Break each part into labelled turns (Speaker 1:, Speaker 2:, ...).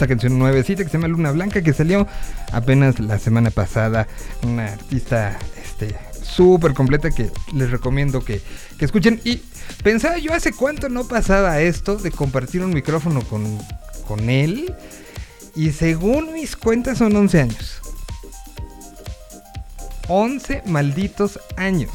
Speaker 1: esta canción nuevecita que se llama Luna Blanca que salió apenas la semana pasada. Una artista este súper completa que les recomiendo que, que, escuchen. Y pensaba yo hace cuánto no pasaba esto de compartir un micrófono con, con él. Y según mis cuentas son 11 años. 11 malditos años.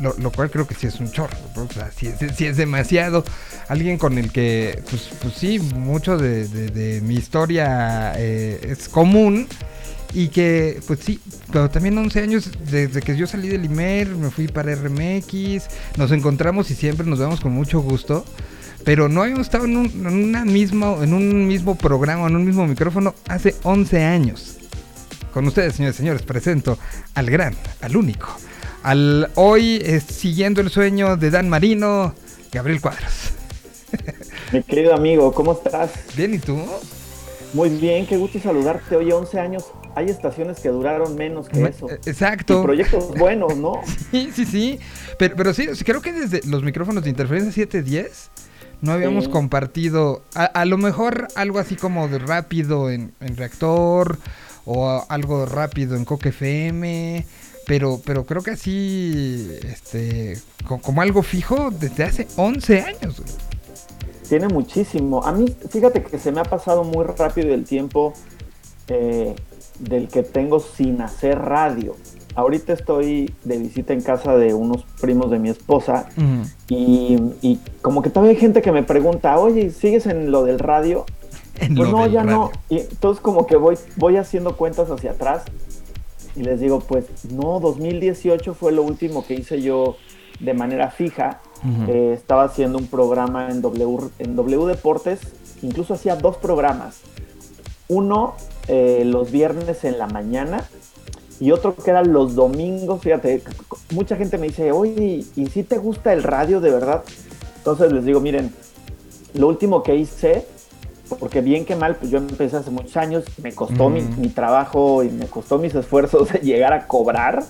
Speaker 1: Lo, cual creo que sí es un chorro. O sea, sí, es demasiado. Alguien con el que, pues, pues sí, mucho de, mi historia eh, es común. Y que, pues sí, pero también 11 años desde que yo salí del IMER, me fui para RMX, nos encontramos y siempre nos vemos con mucho gusto. Pero no habíamos estado en un, en en un mismo programa, en un mismo micrófono hace 11 años. Con ustedes, señores y señores, presento al gran, al único, al hoy siguiendo el sueño de Dan Marino, Gabriel Cuadros.
Speaker 2: Mi querido amigo, ¿cómo estás?
Speaker 1: Bien, ¿y tú?
Speaker 2: Muy bien, qué gusto saludarte. Hoy 11 años, hay estaciones que duraron menos que eso.
Speaker 1: Eh, exacto.
Speaker 2: Y proyectos buenos, ¿no?
Speaker 1: Sí, sí, sí. Pero, pero sí, creo que desde los micrófonos de interferencia 710 no habíamos compartido, a, lo mejor algo así como de rápido en, en reactor o algo rápido en Coque FM, pero, pero creo que así, este, como, algo fijo desde hace 11 años.
Speaker 2: Tiene muchísimo. A mí, fíjate que se me ha pasado muy rápido el tiempo eh, del que tengo sin hacer radio. Ahorita estoy de visita en casa de unos primos de mi esposa y, y, como que todavía hay gente que me pregunta, oye, ¿sigues en lo del radio? pues no, ya no. Y entonces como que voy, voy haciendo cuentas hacia atrás y les digo, pues no, 2018 fue lo último que hice yo de manera fija. Eh, estaba haciendo un programa en W, en w Deportes, incluso hacía dos programas. Uno eh, los viernes en la mañana y otro que era los domingos. Fíjate, mucha gente me dice, oye, ¿y si te gusta el radio de verdad? Entonces les digo, miren, lo último que hice porque bien que mal, pues yo empecé hace muchos años, me costó mi, trabajo y me costó mis esfuerzos de llegar a cobrar,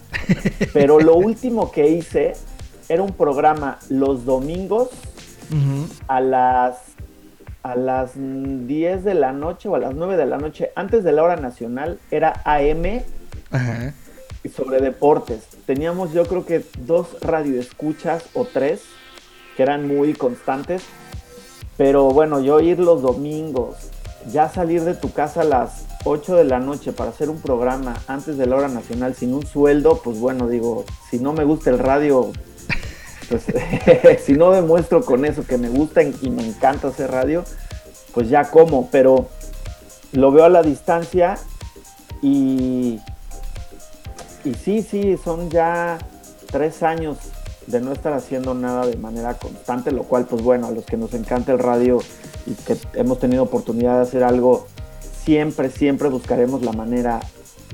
Speaker 2: pero lo último que hice era un programa los domingos a las a las 10 de la noche o a las 9 de la noche, antes de la hora nacional, era AM sobre deportes. Teníamos yo creo que dos radioescuchas o tres que eran muy constantes pero bueno, yo ir los domingos, ya salir de tu casa a las 8 de la noche para hacer un programa antes de la hora nacional sin un sueldo, pues bueno, digo, si no me gusta el radio, pues si no demuestro con eso que me gusta y me encanta hacer radio, pues ya como, pero lo veo a la distancia y, y sí, sí, son ya tres años de no estar haciendo nada de manera constante, lo cual pues bueno, a los que nos encanta el radio y que hemos tenido oportunidad de hacer algo, siempre, siempre buscaremos la manera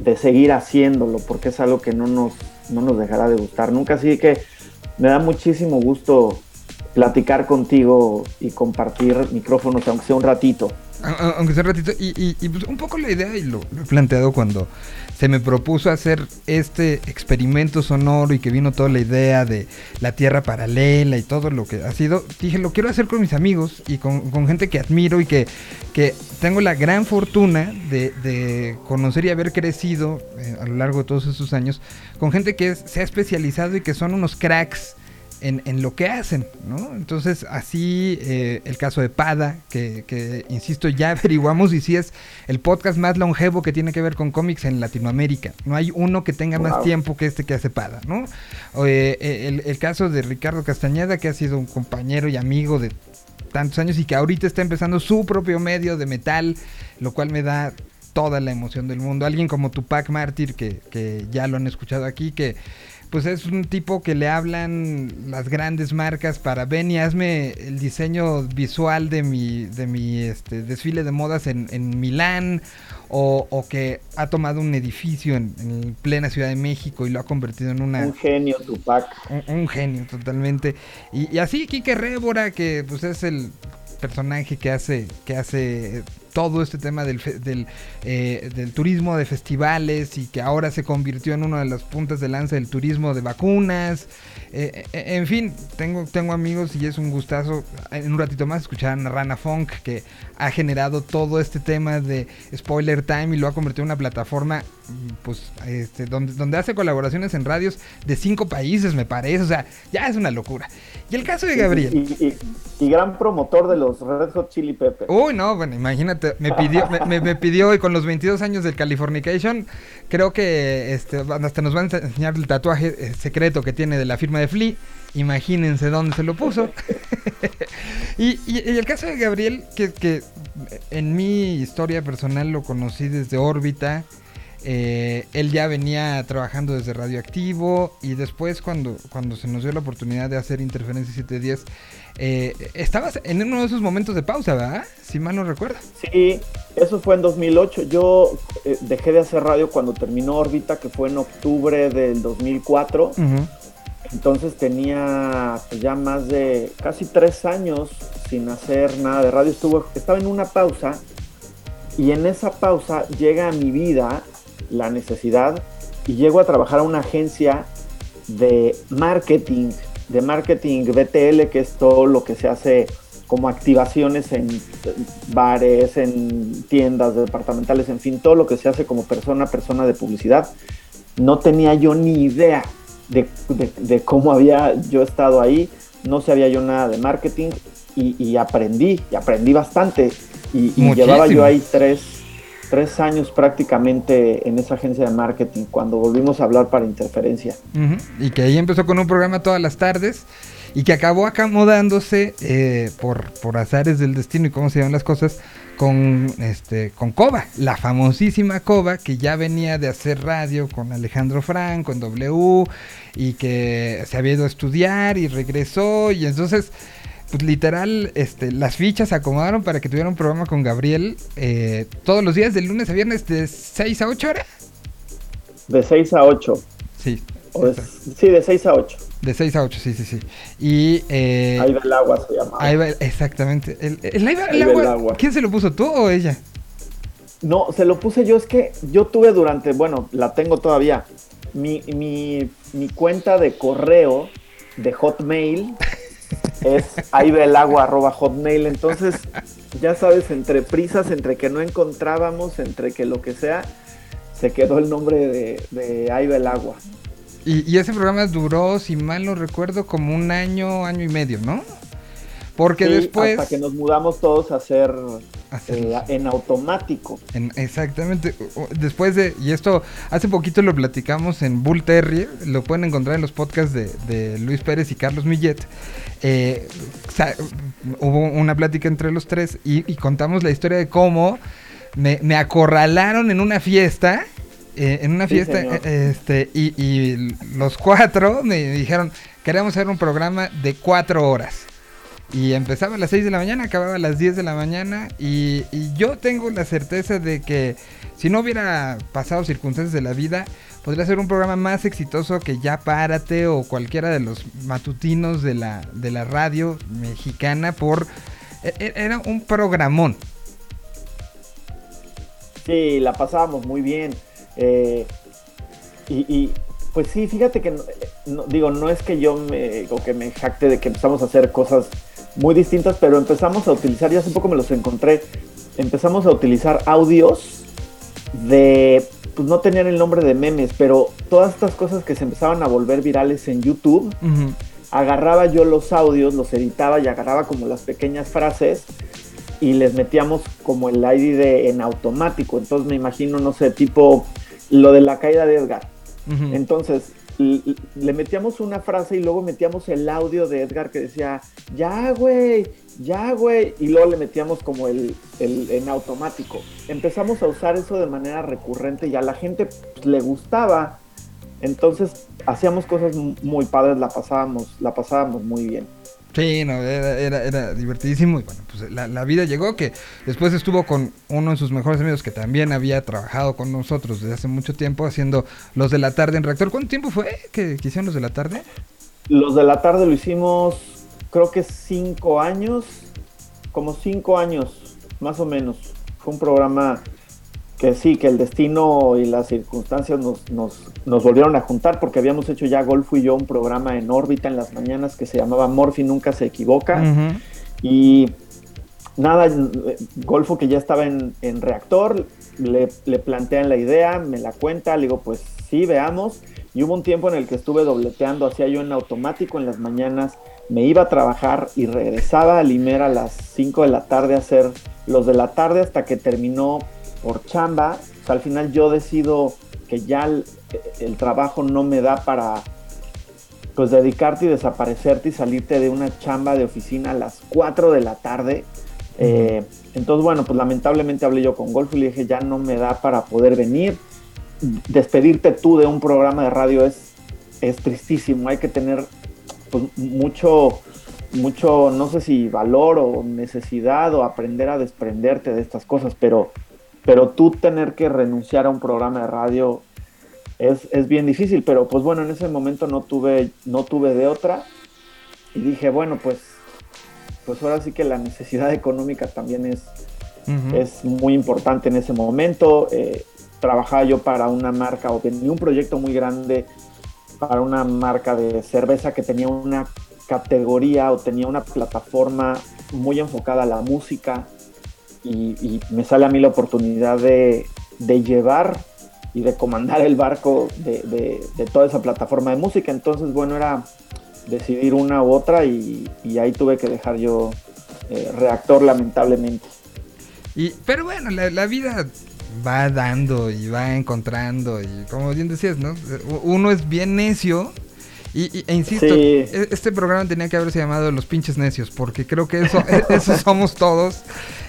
Speaker 2: de seguir haciéndolo, porque es algo que no nos, no nos dejará de gustar nunca. Así que me da muchísimo gusto platicar contigo y compartir micrófonos, aunque sea un ratito.
Speaker 1: Aunque sea un ratito, y, pues un poco la idea, y lo he planteado cuando se me propuso hacer este experimento sonoro y que vino toda la idea de la Tierra paralela y todo lo que ha sido, dije, lo quiero hacer con mis amigos y con, gente que admiro y que, que tengo la gran fortuna de, conocer y haber crecido eh, a lo largo de todos esos años con gente que se ha especializado y que son unos cracks en, lo que hacen, ¿no? Entonces, así eh, el caso de Pada, que, insisto, ya averiguamos y si es el podcast más longevo que tiene que ver con cómics en Latinoamérica. No hay uno que tenga más tiempo que este que hace Pada, ¿no? Eh, eh, el, caso de Ricardo Castañeda, que ha sido un compañero y amigo de tantos años y que ahorita está empezando su propio medio de metal, lo cual me da toda la emoción del mundo. Alguien como Tupac Mártir, que, que ya lo han escuchado aquí, que pues es un tipo que le hablan las grandes marcas para ven y hazme el diseño visual de mi, de mi este, desfile de modas en, en Milán o, que ha tomado un edificio en, plena Ciudad de México y lo ha convertido en una...
Speaker 2: Un genio, Tupac.
Speaker 1: Un, genio, totalmente. Y, y así Kike Rébora, que pues es el personaje que hace, que hace todo este tema del, del, eh, del, turismo de festivales y que ahora se convirtió en una de las puntas de lanza del turismo de vacunas. Eh, eh, en fin, tengo, tengo amigos y es un gustazo en un ratito más escuchar a Rana Funk que ha generado todo este tema de Spoiler Time y lo ha convertido en una plataforma pues este, donde, donde hace colaboraciones en radios de cinco países me parece, o sea, ya es una locura. Y el caso de Gabriel.
Speaker 2: Y, gran promotor de los Red Hot Chili Peppers.
Speaker 1: Uy, no, bueno, imagínate, me pidió, me, pidió y con los 22 años del Californication, creo que este, hasta nos van a enseñar el tatuaje eh, secreto que tiene de la firma de Flea. Imagínense dónde se lo puso. y, el caso de Gabriel, que, que en mi historia personal lo conocí desde órbita. Eh, él ya venía trabajando desde Radioactivo y después cuando, cuando se nos dio la oportunidad de hacer Interferencia 710, eh, estabas en uno de esos momentos de pausa, ¿verdad? Si mal no recuerdo.
Speaker 2: Sí, eso fue en 2008. Yo eh, dejé de hacer radio cuando terminó órbita, que fue en octubre del 2004. Entonces tenía pues, ya más de casi tres años sin hacer nada de radio. Estuvo, estaba en una pausa y en esa pausa llega a mi vida la necesidad y llego a trabajar a una agencia de marketing, de marketing BTL, que es todo lo que se hace como activaciones en bares, en tiendas departamentales, en fin, todo lo que se hace como persona a persona de publicidad. No tenía yo ni idea de, cómo había yo estado ahí, no sabía yo nada de marketing y, aprendí, y aprendí bastante. Y, y llevaba yo ahí tres, tres años prácticamente en esa agencia de marketing cuando volvimos a hablar para interferencia.
Speaker 1: Y que ahí empezó con un programa todas las tardes y que acabó acomodándose eh, por, por azares del destino y cómo se llaman las cosas con este con Coba, la famosísima Coba que ya venía de hacer radio con Alejandro Franco en W y que se había ido a estudiar y regresó y entonces pues literal, este, las fichas se acomodaron para que tuviera un programa con Gabriel eh, todos los días, de lunes a viernes, de 6 a 8 horas.
Speaker 2: De 6 a 8.
Speaker 1: Sí.
Speaker 2: sí, de 6 a 8.
Speaker 1: De 6 a 8, sí, sí, sí. Y.
Speaker 2: Eh, ahí va el agua, se llama.
Speaker 1: Ahí va, exactamente. El, el, el agua, ¿Quién se lo puso, tú o ella?
Speaker 2: No, se lo puse yo. Es que yo tuve durante. Bueno, la tengo todavía. Mi, mi, mi cuenta de correo de Hotmail es ahí el agua arroba hotmail. Entonces, ya sabes, entre prisas, entre que no encontrábamos, entre que lo que sea, se quedó el nombre de, de el agua.
Speaker 1: Y, ese programa duró, si mal no recuerdo, como un año, año y medio, ¿no? Porque después...
Speaker 2: Hasta que nos mudamos todos a hacer eh, en automático.
Speaker 1: exactamente. Después de, y esto hace poquito lo platicamos en Bull Terrier, lo pueden encontrar en los podcasts de, Luis Pérez y Carlos Millet. Eh, hubo una plática entre los tres y, contamos la historia de cómo me, acorralaron en una fiesta. Eh, en una fiesta, este, y, y los cuatro me dijeron, queremos hacer un programa de cuatro horas. Y empezaba a las 6 de la mañana, acababa a las 10 de la mañana. Y, yo tengo la certeza de que si no hubiera pasado circunstancias de la vida, podría ser un programa más exitoso que Ya Párate o cualquiera de los matutinos de la, de la radio mexicana por... E, e, era un programón.
Speaker 2: Sí, la pasábamos muy bien. Eh, y, pues sí, fíjate que, digo, no es que yo me, o que me jacte de que empezamos a hacer cosas muy distintas, pero empezamos a utilizar, ya hace poco me los encontré, empezamos a utilizar audios de, pues no tenían el nombre de memes, pero todas estas cosas que se empezaban a volver virales en YouTube, agarraba yo los audios, los editaba y agarraba como las pequeñas frases y les metíamos como el ID de, en automático. Entonces me imagino, no sé, tipo lo de la caída de Edgar. Entonces le metíamos una frase y luego metíamos el audio de Edgar que decía, ya, güey, ya, güey, y luego le metíamos como el, en automático. Empezamos a usar eso de manera recurrente y a la gente pues, le gustaba. Entonces hacíamos cosas muy padres, la pasábamos, la pasábamos muy bien.
Speaker 1: Sí, no, era, era, divertidísimo. Y bueno, pues la, vida llegó que después estuvo con uno de sus mejores amigos que también había trabajado con nosotros desde hace mucho tiempo haciendo los de la tarde en reactor. ¿Cuánto tiempo fue que, hicieron los de la tarde?
Speaker 2: Los de la tarde lo hicimos, creo que cinco años, como cinco años, más o menos. fue un programa que sí, que el destino y las circunstancias nos, nos, nos, volvieron a juntar porque habíamos hecho ya Golfo y yo un programa en órbita en las mañanas que se llamaba Morphy Nunca se equivoca. Y nada, Golfo que ya estaba en, en reactor, le, le, plantean la idea, me la cuenta, le digo, pues sí, veamos. Y hubo un tiempo en el que estuve dobleteando, hacía yo en automático en las mañanas, me iba a trabajar y regresaba a Limer a las 5 de la tarde a hacer los de la tarde hasta que terminó por chamba. O sea, al final yo decido que ya el, trabajo no me da para pues dedicarte y desaparecerte y salirte de una chamba de oficina a las 4 de la tarde. Eh, entonces, bueno, pues lamentablemente hablé yo con Golf y le dije, ya no me da para poder venir. Despedirte tú de un programa de radio es, es tristísimo. Hay que tener pues, mucho, mucho, no sé si valor o necesidad o aprender a desprenderte de estas cosas, pero pero tú tener que renunciar a un programa de radio es, bien difícil, pero pues bueno, en ese momento no tuve, no tuve de otra. Y dije, bueno, pues, pues ahora sí que la necesidad económica también es, es muy importante en ese momento. Eh, trabajaba yo para una marca o tenía un proyecto muy grande para una marca de cerveza que tenía una categoría o tenía una plataforma muy enfocada a la música y, me sale a mí la oportunidad de, llevar y de comandar el barco de, toda esa plataforma de música. Entonces, bueno, era decidir una u otra y, ahí tuve que dejar yo eh, reactor lamentablemente.
Speaker 1: Y, pero bueno, la, vida va dando y va encontrando y como bien decías, ¿no? Uno es bien necio y, e insisto, e, este programa tenía que haberse llamado Los pinches necios, porque creo que eso, e, eso somos todos.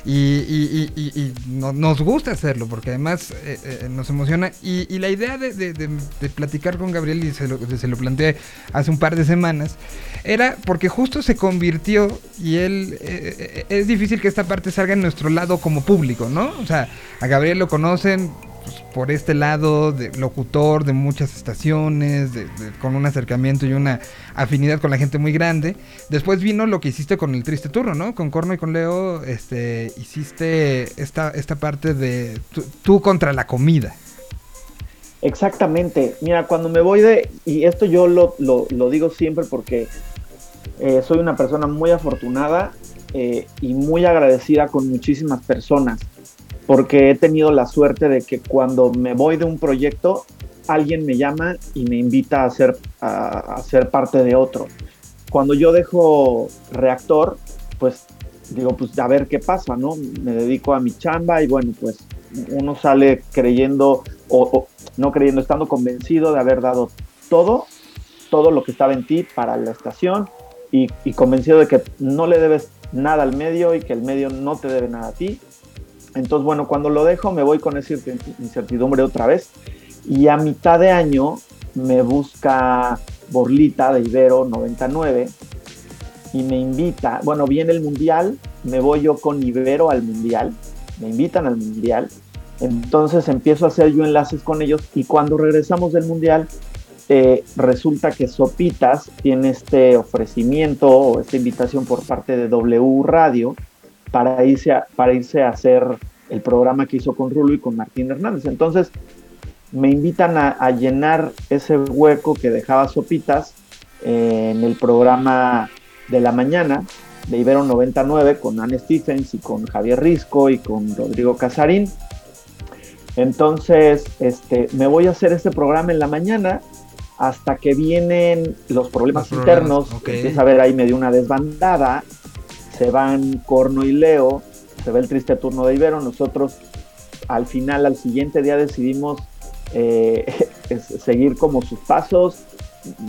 Speaker 1: Y, y nos gusta hacerlo, porque además eh, eh, nos emociona. Y, la idea de, platicar con Gabriel, y se lo, se lo planteé hace un par de semanas, era porque justo se convirtió, y él, eh, es difícil que esta parte salga en nuestro lado como público, ¿no? O sea, a Gabriel lo conocen pues, por este lado de locutor de muchas estaciones, con un acercamiento y una afinidad con la gente muy grande. Después vino lo que hiciste con el Triste Turno, ¿no? Con Corno y con Leo, este, hiciste esta, esta parte de tú, contra la comida.
Speaker 2: Exactamente. Mira, cuando me voy de, y esto yo lo, digo siempre porque eh, soy una persona muy afortunada eh, y muy agradecida con muchísimas personas porque he tenido la suerte de que cuando me voy de un proyecto, alguien me llama y me invita a ser, a, ser parte de otro. Cuando yo dejo reactor, pues digo, pues a ver qué pasa, ¿no? Me dedico a mi chamba y bueno, pues uno sale creyendo, o, no creyendo, estando convencido de haber dado todo, todo lo que estaba en ti para la estación y, y convencido de que no le debes nada al medio y que el medio no te debe nada a ti entonces, bueno, cuando lo dejo me voy con esa incertidumbre otra vez. Y a mitad de año me busca Borlita de Ibero 99 y me invita, bueno, viene el Mundial, me voy yo con Ibero al Mundial, me invitan al Mundial. Entonces empiezo a hacer yo enlaces con ellos y cuando regresamos del Mundial, eh, resulta que Sopitas tiene este ofrecimiento o esta invitación por parte de W Radio para irse a, para irse a hacer el programa que hizo con Rulo y con Martín Hernández. Entonces me invitan a, llenar ese hueco que dejaba Sopitas eh, en el programa de la mañana de Ibero 99 con Anne Stephens y con Javier Risco y con Rodrigo Casarín. Entonces, este, me voy a hacer este programa en la mañana hasta que vienen los problemas, internos. Empieza a ver ahí medio una desbandada se van Corno y Leo, se ve el triste turno de Ibero, nosotros al final, al siguiente día decidimos eh, seguir como sus pasos,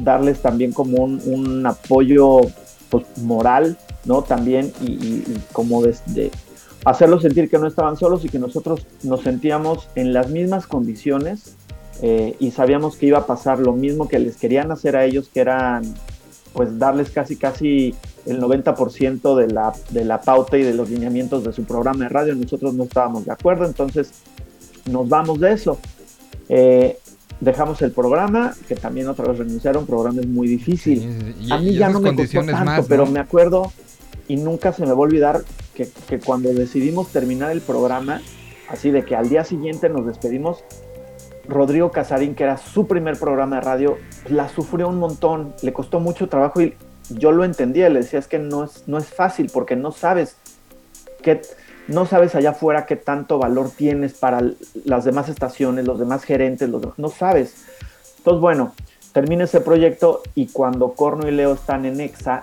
Speaker 2: darles también como un, apoyo pues, moral, ¿no? También y, como de, hacerlos sentir que no estaban solos y que nosotros nos sentíamos en las mismas condiciones eh, y sabíamos que iba a pasar lo mismo que les querían hacer a ellos, que eran pues darles casi casi el 90% de la, de la pauta y de los lineamientos de su programa de radio. Nosotros no estábamos de acuerdo, entonces nos vamos de eso. Eh, dejamos el programa, que también otra vez renunciaron, programa es muy difícil. a mí ya no me costó tanto, pero me acuerdo y nunca se me va a olvidar que, que, cuando decidimos terminar el programa, así de que al día siguiente nos despedimos, Rodrigo Casarín, que era su primer programa de radio, la sufrió un montón, le costó mucho trabajo y yo lo entendía, le decía, es que no es, no es fácil porque no sabes qué, no sabes allá afuera qué tanto valor tienes para las demás estaciones, los demás gerentes, los, no sabes. Entonces, bueno, termina ese proyecto y cuando Corno y Leo están en EXA,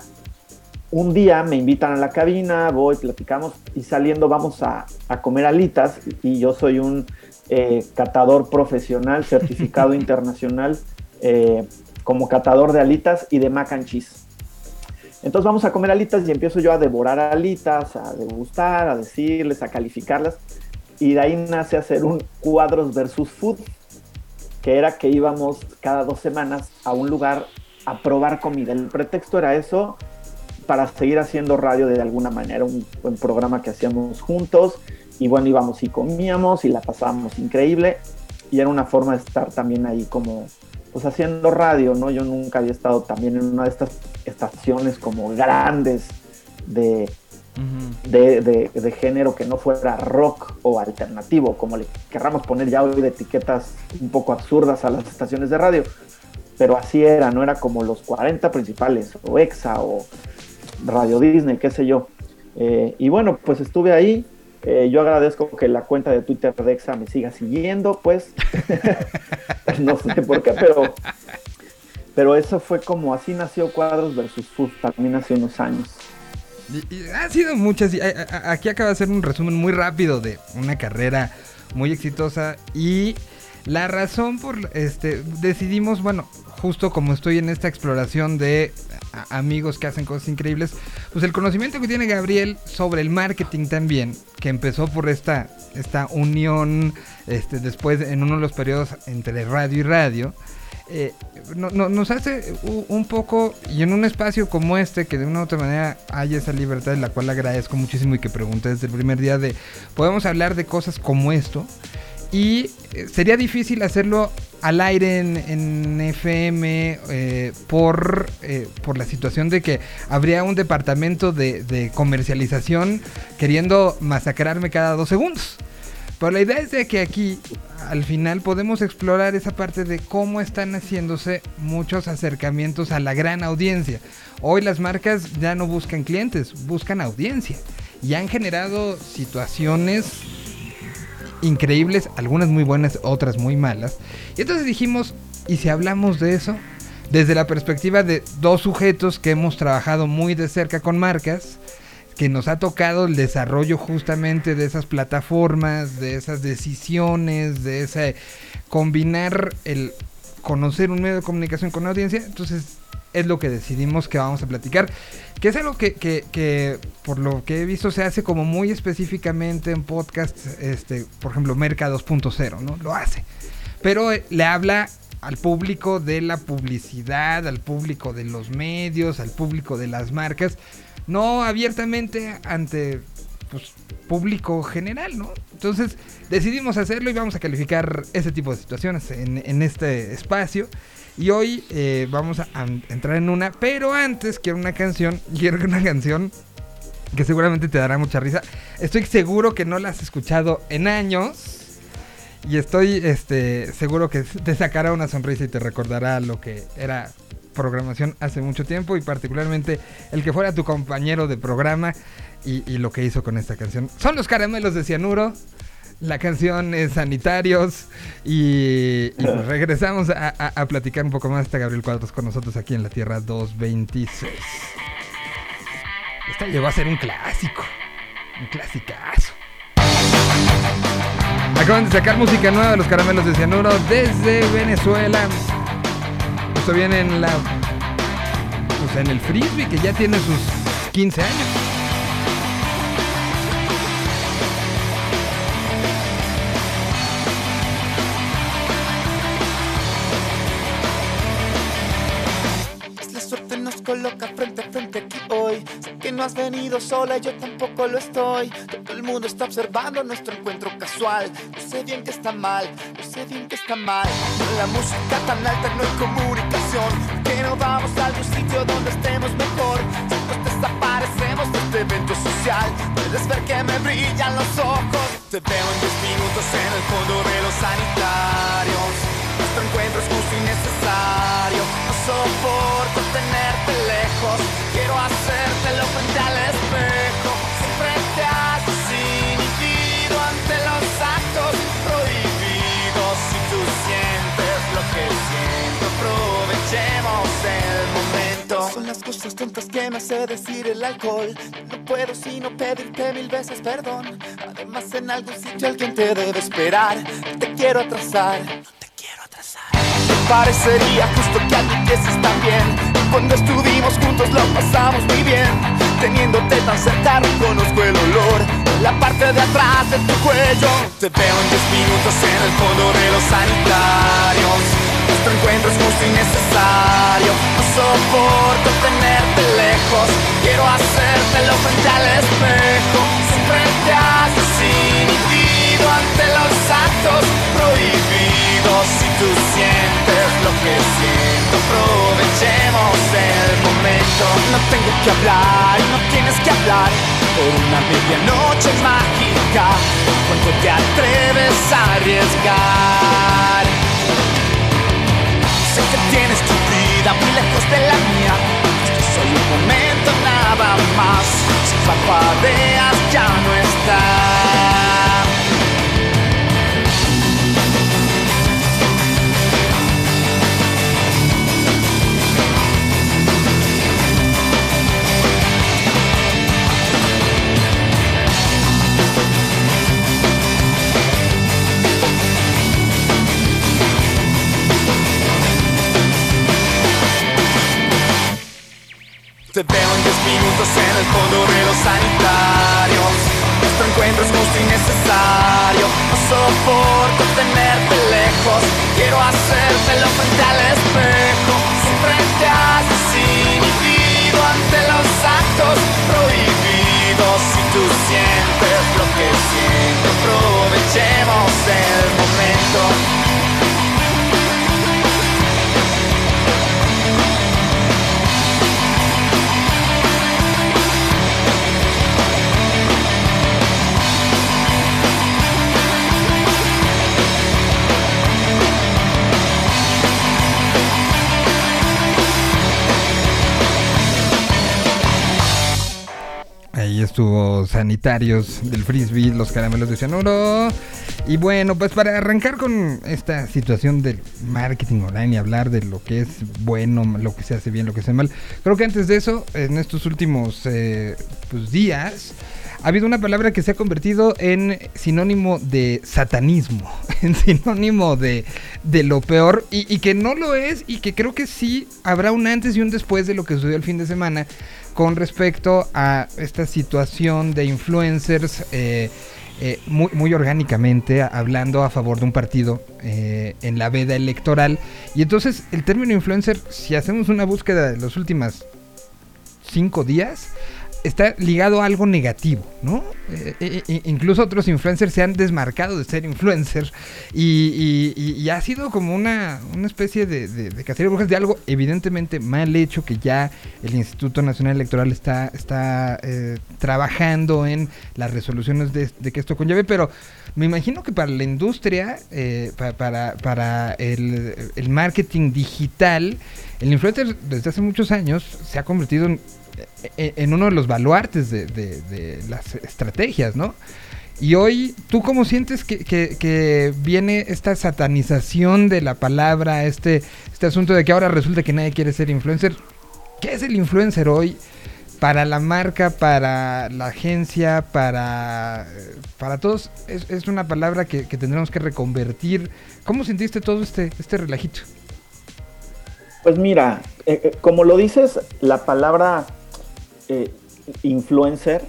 Speaker 2: un día me invitan a la cabina, voy, platicamos y saliendo vamos a, a comer alitas y yo soy un eh, catador profesional, certificado internacional eh, como catador de alitas y de mac and cheese. Entonces vamos a comer alitas y empiezo yo a devorar alitas, a degustar, a decirles, a calificarlas. Y de ahí nace hacer un cuadros versus food, que era que íbamos cada dos semanas a un lugar a probar comida. El pretexto era eso, para seguir haciendo radio de alguna manera, un buen programa que hacíamos juntos y bueno, íbamos y comíamos y la pasábamos increíble y era una forma de estar también ahí como pues haciendo radio, ¿no? Yo nunca había estado también en una de estas estaciones como grandes de, de, género que no fuera rock o alternativo, como le querramos poner ya hoy de etiquetas un poco absurdas a las estaciones de radio. Pero así era, no era como los 40 principales, o EXA, o Radio Disney, qué sé yo. Eh, y bueno, pues estuve ahí, eh, yo agradezco que la cuenta de Twitter de EXA me siga siguiendo, pues. no sé por qué, pero, pero eso fue como así nació Cuadros versus Food también hace unos años.
Speaker 1: ha sido muchas. Aquí acaba de hacer un resumen muy rápido de una carrera muy exitosa y la razón por este decidimos, bueno, justo como estoy en esta exploración de amigos que hacen cosas increíbles, pues el conocimiento que tiene Gabriel sobre el marketing también, que empezó por esta, esta unión este, después en uno de los periodos entre radio y radio, eh, nos hace un poco, y en un espacio como este, que de una u otra manera hay esa libertad, de la cual agradezco muchísimo y que pregunté desde el primer día de, podemos hablar de cosas como esto, y eh, sería difícil hacerlo al aire en, FM eh, por, eh, por la situación de que habría un departamento de, comercialización queriendo masacrarme cada dos segundos. Pero la idea es de que aquí al final podemos explorar esa parte de cómo están haciéndose muchos acercamientos a la gran audiencia. Hoy las marcas ya no buscan clientes, buscan audiencia. Y han generado situaciones increíbles, algunas muy buenas, otras muy malas. Y entonces dijimos, ¿y si hablamos de eso? Desde la perspectiva de dos sujetos que hemos trabajado muy de cerca con marcas, que nos ha tocado el desarrollo justamente de esas plataformas, de esas decisiones, de ese combinar el conocer un medio de comunicación con audiencia. Entonces es lo que decidimos que vamos a platicar. Que es algo que, que, por lo que he visto se hace como muy específicamente en podcasts, este, por ejemplo, Merca 2.0, ¿no? Lo hace. Pero eh, le habla al público de la publicidad, al público de los medios, al público de las marcas, no abiertamente ante pues, público general, ¿no? Entonces decidimos hacerlo y vamos a calificar ese tipo de situaciones en, este espacio. Y hoy eh, vamos a, entrar en una, pero antes quiero una canción, quiero una canción que seguramente te dará mucha risa. Estoy seguro que no la has escuchado en años. Y estoy este, seguro que te sacará una sonrisa y te recordará lo que era programación hace mucho tiempo y particularmente el que fuera tu compañero de programa y, y lo que hizo con esta canción. Son los caramelos de cianuro. La canción es Sanitarios y, pues regresamos a, platicar un poco más. Está Gabriel Cuadros con nosotros aquí en la Tierra 226. Esta llegó a ser un clásico, un clasicazo. Acaban de sacar música nueva de los caramelos de cianuro desde Venezuela. Esto viene en la. Pues en el frisbee que ya tiene sus 15 años.
Speaker 3: coloca frente a frente Sé que no has venido sola, yo tampoco lo estoy. Todo el mundo está observando nuestro encuentro casual. No sé bien que está mal, no sé bien que está mal. Con la música tan alta no hay comunicación. Que no vamos a algún sitio donde estemos mejor. Si nos desaparecemos de este evento social, puedes ver que me brillan los ojos Te veo en 10 minutos en el fondo de los sanitarios. Nuestro encuentro es justo y necesario. No soporto tenerte cosas tontas que me hace decir el alcohol. No puedo sino pedirte mil veces perdón. Además, en algún sitio alguien te debe esperar. No te quiero atrasar. No te quiero atrasar. Me parecería justo que alguien está bien. Cuando estuvimos juntos lo pasamos muy bien. Teniéndote tan cerca reconozco el olor. La parte de atrás de tu cuello. Te veo en 10 minutos en el fondo de los sanitarios. Nuestro encuentro es justo y necesario. No soporto tenerte lejos. Quiero hacértelo frente al espejo. Siempre te has inhibido ante los actos prohibidos. Si tú sientes lo que siento, aprovechemos el momento. No tengo que hablar y no tienes que hablar por una medianoche mágica. Cuando te atreves a arriesgar. Tienes tu vida muy lejos de la mía. Esto es solo un momento nada más. Si parpadeas ya no está. En 10 minutos en el fondo de los sanitarios. Nuestro encuentro es justo y necesario. No soporto tenerte lejos. Quiero hacértelo frente al espejo. Siempre te has inhibido ante los actos prohibidos. Si tú sientes
Speaker 1: estuvo Sanitarios del Frisbee, los caramelos de cianuro. Y bueno, pues para arrancar con esta situación del marketing online y hablar de lo que es bueno, lo que se hace bien, lo que se hace mal. Creo que antes de eso, en estos últimos eh, pues, días, ha habido una palabra que se ha convertido en sinónimo de satanismo, en sinónimo de, de lo peor, y, y, que no lo es, y que creo que sí habrá un antes y un después de lo que sucedió el fin de semana con respecto a esta situación de influencers. Eh, eh, muy, orgánicamente hablando a favor de un partido eh, en la veda electoral. Y entonces el término influencer, si hacemos una búsqueda de los últimos cinco días, está ligado a algo negativo, ¿no? Eh, eh, incluso otros influencers se han desmarcado de ser influencers y, y, y ha sido como una, una especie de, de, de cacería de brujas de algo evidentemente mal hecho que ya el Instituto Nacional Electoral está, está eh, trabajando en las resoluciones de, que esto conlleve, pero me imagino que para la industria, eh, para, para, para el, el marketing digital, el influencer desde hace muchos años se ha convertido en en uno de los baluartes de, las estrategias, ¿no? Y hoy, ¿tú cómo sientes que, viene esta satanización de la palabra, este, este asunto de que ahora resulta que nadie quiere ser influencer? ¿Qué es el influencer hoy para la marca, para la agencia, para, para todos? Es, una palabra que, que, tendremos que reconvertir. ¿Cómo sentiste todo este, este relajito?
Speaker 2: Pues mira, eh, eh, como lo dices, la palabra eh, influencer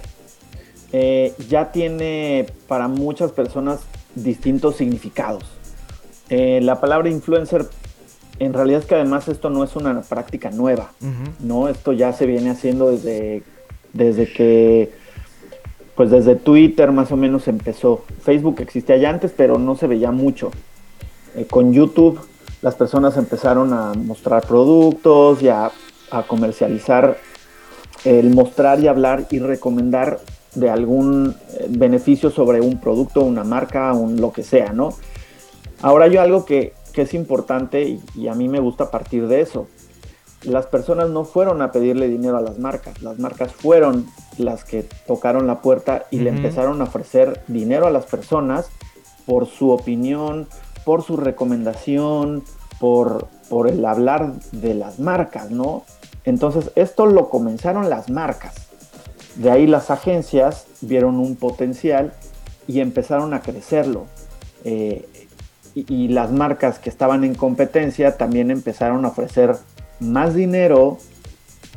Speaker 2: eh, ya tiene para muchas personas distintos significados. Eh, la palabra influencer, en realidad es que además esto no es una práctica nueva, uh -huh. ¿no? Esto ya se viene haciendo desde, desde que, pues desde Twitter más o menos empezó. Facebook existía ya antes, pero no se veía mucho. Eh, con YouTube las personas empezaron a mostrar productos y a, a comercializar el mostrar y hablar y recomendar de algún eh, beneficio sobre un producto, una marca, un lo que sea, ¿no? Ahora yo algo que, es importante y, a mí me gusta partir de eso. Las personas no fueron a pedirle dinero a las marcas, las marcas fueron las que tocaron la puerta y le empezaron a ofrecer dinero a las personas por su opinión, por su recomendación, por, por el hablar de las marcas, ¿no? Entonces, esto lo comenzaron las marcas. De ahí las agencias vieron un potencial y empezaron a crecerlo. Eh, y, las marcas que estaban en competencia también empezaron a ofrecer más dinero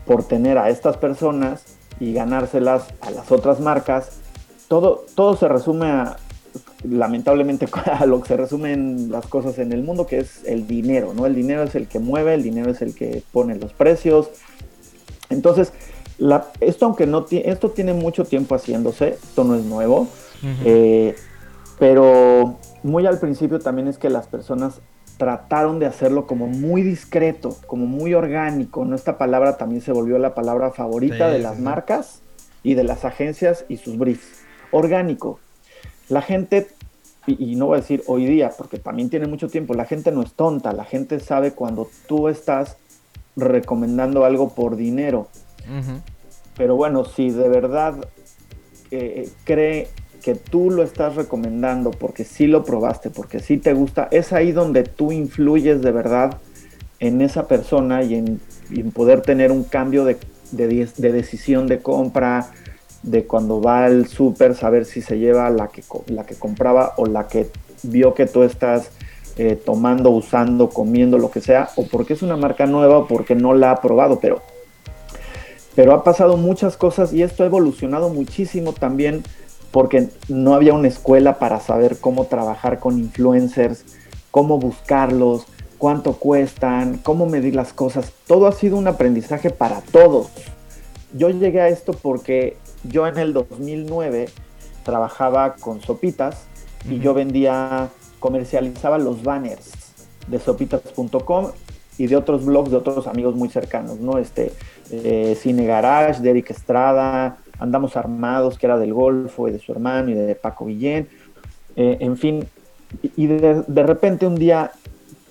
Speaker 2: por tener a estas personas y ganárselas a las otras marcas. Todo, todo se resume a, lamentablemente a lo que se resumen las cosas en el mundo, que es el dinero, ¿no? El dinero es el que mueve, el dinero es el que pone los precios. Entonces, esto aunque no esto tiene mucho tiempo haciéndose, esto no es nuevo, eh, pero muy al principio también es que las personas trataron de hacerlo como muy discreto, como muy orgánico, ¿no? Esta palabra también se volvió la palabra favorita de las marcas y de las agencias y sus briefs. Orgánico. La gente, y, no voy a decir hoy día, porque también tiene mucho tiempo, la gente no es tonta, la gente sabe cuando tú estás recomendando algo por dinero. Pero bueno, si de verdad eh, cree que tú lo estás recomendando porque sí lo probaste, porque sí te gusta, es ahí donde tú influyes de verdad en esa persona y en, poder tener un cambio de, de decisión de compra, de cuando va al súper, saber si se lleva la que, la que compraba o la que vio que tú estás eh, tomando, usando, comiendo, lo que sea, o porque es una marca nueva o porque no la ha probado, pero, pero ha pasado muchas cosas y esto ha evolucionado muchísimo también porque no había una escuela para saber cómo trabajar con influencers, cómo buscarlos, cuánto cuestan, cómo medir las cosas. Todo ha sido un aprendizaje para todos. Yo llegué a esto porque yo en el 2009 trabajaba con sopitas y yo vendía, comercializaba los banners de sopitas.com y de otros blogs de otros amigos muy cercanos, ¿no? Este, eh, Cine Garage, de Eric Estrada, Andamos Armados, que era del Golfo y de su hermano y de Paco Guillén, eh, en fin, y de, repente un día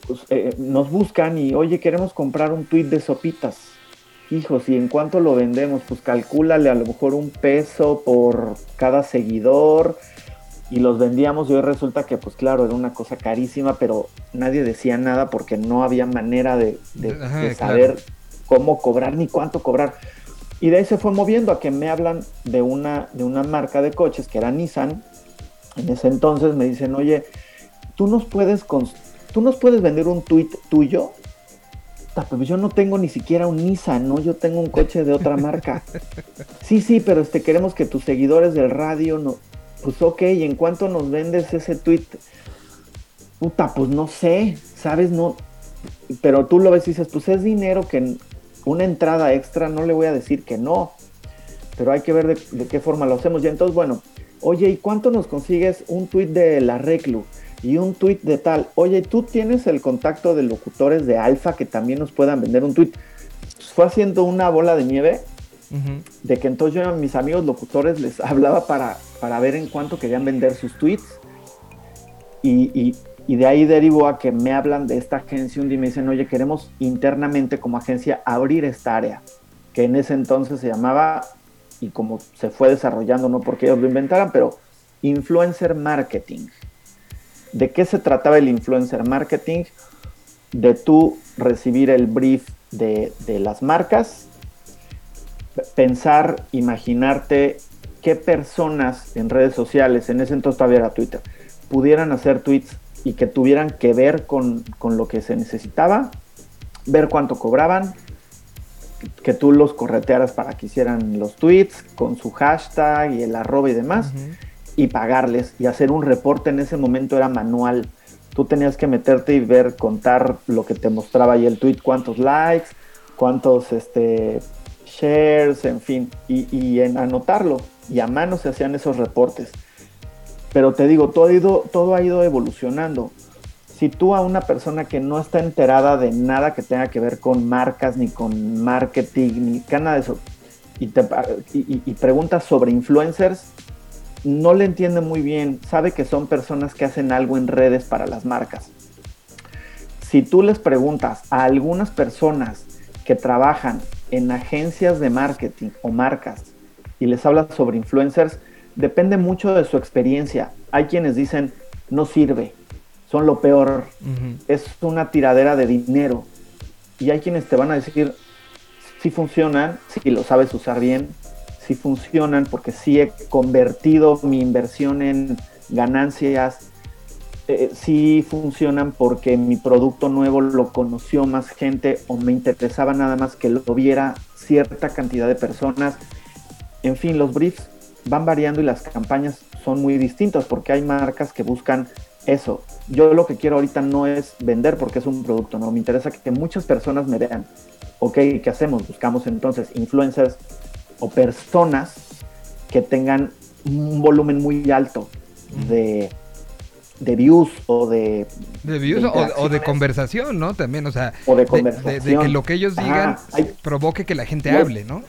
Speaker 2: pues, eh, nos buscan y, oye, queremos comprar un tweet de sopitas hijos, ¿y en cuánto lo vendemos? Pues calcúlale a lo mejor un peso por cada seguidor y los vendíamos y hoy resulta que pues claro, era una cosa carísima, pero nadie decía nada porque no había manera de, saber cómo cobrar ni cuánto cobrar. Y de ahí se fue moviendo a que me hablan de una, de una marca de coches que era Nissan. En ese entonces me dicen, oye, tú nos puedes, tú nos puedes vender un tweet tuyo pues yo no tengo ni siquiera un Nissan, ¿no? Yo tengo un coche de otra marca. Sí, sí, pero este, queremos que tus seguidores del radio. Pues ok, ¿y en cuánto nos vendes ese tweet? Puta, pues no sé, ¿sabes? No. Pero tú lo ves y dices, pues es dinero que una entrada extra no le voy a decir que no. Pero hay que ver de, de qué forma lo hacemos. Y entonces, bueno, oye, ¿y cuánto nos consigues un tweet de la Reclu? Y un tweet de tal, oye, tú tienes el contacto de locutores de Alfa que también nos puedan vender un tweet. Fue haciendo una bola de nieve de que entonces yo a mis amigos locutores les hablaba para, para ver en cuánto querían vender sus tweets. Y, de ahí derivó a que me hablan de esta agencia un día y me dicen, oye, queremos internamente como agencia abrir esta área, que en ese entonces se llamaba, y como se fue desarrollando, no porque ellos lo inventaran, pero influencer marketing. ¿De qué se trataba el influencer marketing? De tú recibir el brief de, las marcas, pensar, imaginarte qué personas en redes sociales, en ese entonces todavía era Twitter, pudieran hacer tweets y que tuvieran que ver con, lo que se necesitaba, ver cuánto cobraban, que tú los corretearas para que hicieran los tweets con su hashtag y el arroba y demás y pagarles y hacer un reporte en ese momento era manual. Tú tenías que meterte y ver, contar lo que te mostraba ahí el tweet, cuántos likes, cuántos este, shares, en fin, y, en anotarlo. Y a mano se hacían esos reportes. Pero te digo, todo ha ido, todo ha ido evolucionando. Si tú a una persona que no está enterada de nada que tenga que ver con marcas, ni con marketing, ni nada de eso, y, te, y, y preguntas sobre influencers, no le entiende muy bien, sabe que son personas que hacen algo en redes para las marcas. Si tú les preguntas a algunas personas que trabajan en agencias de marketing o marcas y les hablas sobre influencers, depende mucho de su experiencia. Hay quienes dicen, no sirve, son lo peor, es una tiradera de dinero. Y hay quienes te van a decir, si funcionan, si lo sabes usar bien, si funcionan porque sí he convertido mi inversión en ganancias, eh, sí funcionan porque mi producto nuevo lo conoció más gente o me interesaba nada más que lo viera cierta cantidad de personas. En fin, los briefs van variando y las campañas son muy distintas porque hay marcas que buscan eso. Yo lo que quiero ahorita no es vender porque es un producto, no, me interesa que muchas personas me vean. Ok, ¿qué hacemos? Buscamos entonces influencers o personas que tengan un volumen muy alto de, de views o de...
Speaker 1: De views o, de conversación, ¿no? También, o sea,
Speaker 2: o de, conversación.
Speaker 1: De, que lo que ellos digan provoque que la gente hable, ¿no?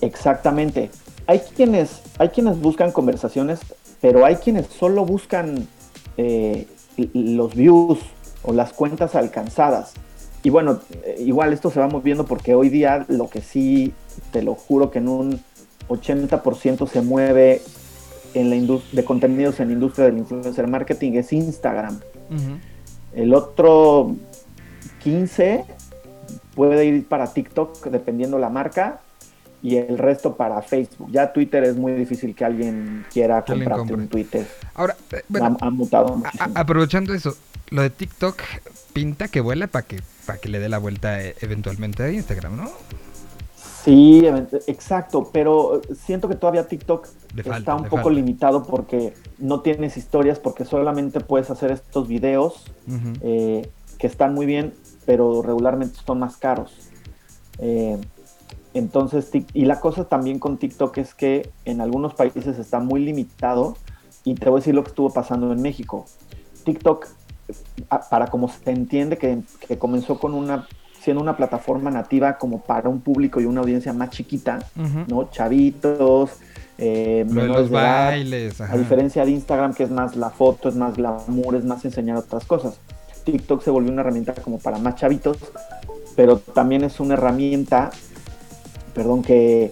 Speaker 2: Exactamente. Hay quienes, hay quienes buscan conversaciones, pero hay quienes solo buscan eh, los views o las cuentas alcanzadas. Y bueno, eh, igual esto se va moviendo porque hoy día lo que sí, te lo juro que en un 80% se mueve en la de contenidos en la industria del influencer marketing es Instagram. El otro 15 puede ir para TikTok dependiendo la marca y el resto para Facebook. Ya Twitter es muy difícil que alguien quiera comprarte un Twitter.
Speaker 1: Ahora, eh, bueno,
Speaker 2: ha, mutado
Speaker 1: aprovechando eso, lo de TikTok pinta que vuela para que para que le dé la vuelta eh, eventualmente a Instagram, ¿no?
Speaker 2: Sí, exacto, pero siento que todavía TikTok está un poco limitado porque no tienes historias, porque solamente puedes hacer estos videos eh, que están muy bien, pero regularmente son más caros. Eh, entonces, y la cosa también con TikTok es que en algunos países está muy limitado y te voy a decir lo que estuvo pasando en México. TikTok, para como se entiende que, comenzó con una siendo una plataforma nativa como para un público y una audiencia más chiquita, ¿no? Chavitos, eh,
Speaker 1: los bailes.
Speaker 2: A diferencia de Instagram, que es más la foto, es más glamour, es más enseñar otras cosas. TikTok se volvió una herramienta como para más chavitos, pero también es una herramienta perdón, que,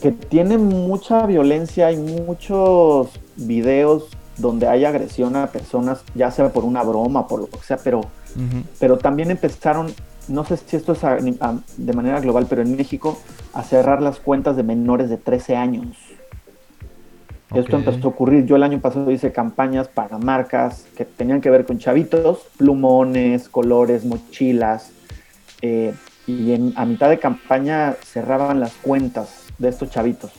Speaker 2: que tiene mucha violencia y muchos videos donde hay agresión a personas, ya sea por una broma, por lo que sea, pero, pero también empezaron, no sé si esto es de manera global, pero en México, a cerrar las cuentas de menores de 13 años. Esto empezó a ocurrir. Yo el año pasado hice campañas para marcas que tenían que ver con chavitos, plumones, colores, mochilas. Eh, y en, a mitad de campaña cerraban las cuentas de estos chavitos.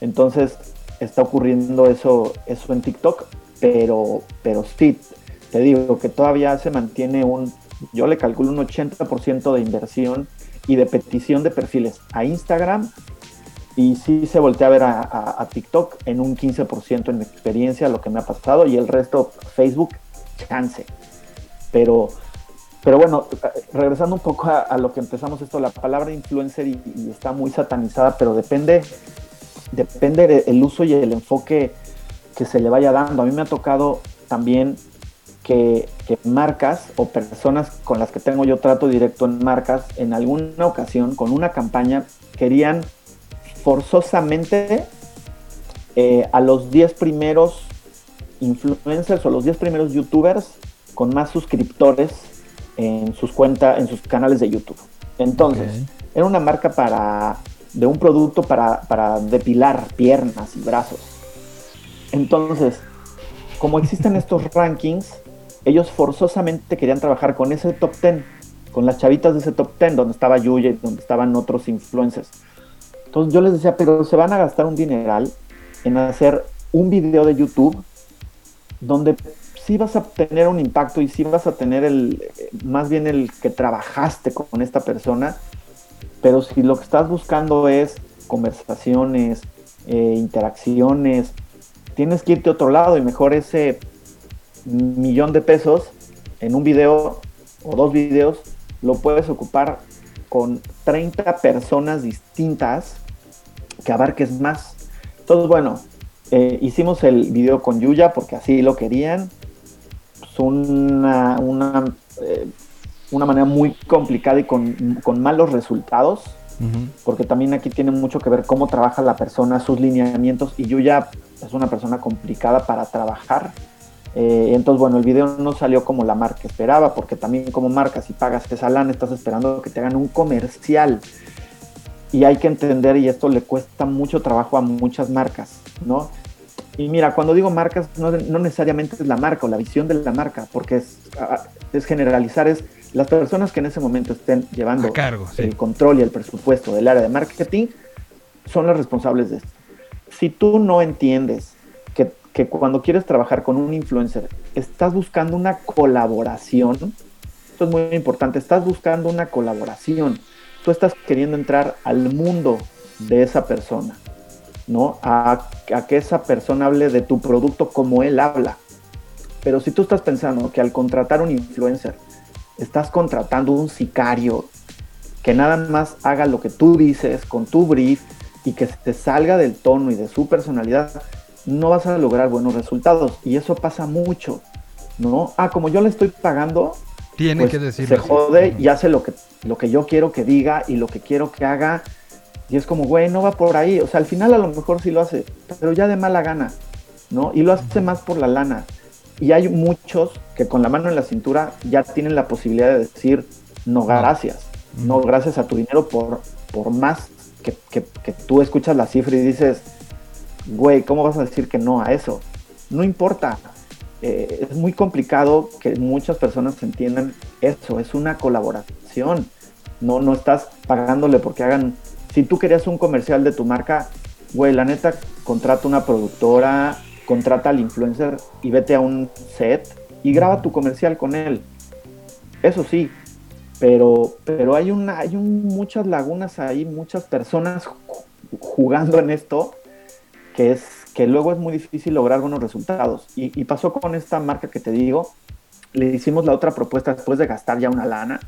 Speaker 2: Entonces está ocurriendo eso, eso en TikTok, pero, pero sí, te digo que todavía se mantiene un, yo le calculo un 80% de inversión y de petición de perfiles a Instagram y sí se voltea a ver a, TikTok en un 15% en mi experiencia, lo que me ha pasado, y el resto Facebook, chance. Pero pero bueno, regresando un poco a, lo que empezamos esto, la palabra influencer y, está muy satanizada, pero depende, depende el uso y el enfoque que se le vaya dando. A mí me ha tocado también que, marcas o personas con las que tengo yo trato directo en marcas, en alguna ocasión, con una campaña, querían forzosamente eh, a los 10 primeros influencers o los 10 primeros youtubers con más suscriptores en sus cuentas, en sus canales de YouTube. Entonces, era una marca para de un producto para, para depilar piernas y brazos. Entonces, como existen estos rankings, ellos forzosamente querían trabajar con ese top 10, con las chavitas de ese top 10, donde estaba Yuya y donde estaban otros influencers. Entonces yo les decía, pero se van a gastar un dineral en hacer un video de YouTube donde sí vas a tener un impacto y sí vas a tener el, más bien el que trabajaste con esta persona, pero si lo que estás buscando es conversaciones, eh, interacciones, tienes que irte a otro lado y mejor ese millón de pesos en un video o dos videos lo puedes ocupar con 30 personas distintas que abarques más. Entonces, bueno, eh, hicimos el video con Yuya porque así lo querían. Es una, una, eh, una manera muy complicada y con, con malos resultados porque también aquí tiene mucho que ver cómo trabaja la persona, sus lineamientos, y Yuya es una persona complicada para trabajar. Eh, entonces, bueno, el video no salió como la marca esperaba, porque también como marca, si pagas esa lana, estás esperando que te hagan un comercial. Y hay que entender, y esto le cuesta mucho trabajo a muchas marcas, ¿no? Y mira, cuando digo marcas, no, necesariamente es la marca o la visión de la marca, porque es, es generalizar, es las personas que en ese momento estén llevando el control y el presupuesto del área de marketing son las responsables de esto. Si tú no entiendes que, que cuando quieres trabajar con un influencer, estás buscando una colaboración, esto es muy importante, estás buscando una colaboración, tú estás queriendo entrar al mundo de esa persona, ¿no? A, a que esa persona hable de tu producto como él habla. Pero si tú estás pensando que al contratar un influencer, estás contratando un sicario que nada más haga lo que tú dices con tu brief y que te salga del tono y de su personalidad, no vas a lograr buenos resultados. Y eso pasa mucho, ¿no? Ah, como yo le estoy pagando,
Speaker 1: tiene pues, que decir.
Speaker 2: Se jode y hace lo que, lo que yo quiero que diga y lo que quiero que haga. Y es como, güey, no va por ahí. O sea, al final a lo mejor sí lo hace, pero ya de mala gana, ¿no? Y lo hace más por la lana. Y hay muchos que con la mano en la cintura ya tienen la posibilidad de decir no gracias, no gracias a tu dinero por, por más que, tú escuchas la cifra y dices, güey, ¿cómo vas a decir que no a eso? No importa. Eh, es muy complicado que muchas personas entiendan eso, es una colaboración. No, no estás pagándole porque hagan. Si tú querías un comercial de tu marca, güey, la neta, contrata una productora, contrata al influencer y vete a un set y graba tu comercial con él. Eso sí, pero, pero hay, una, hay muchas lagunas ahí, muchas personas jugando en esto que, es, que luego es muy difícil lograr buenos resultados. Y, y pasó con esta marca que te digo, le hicimos la otra propuesta después de gastar ya una lana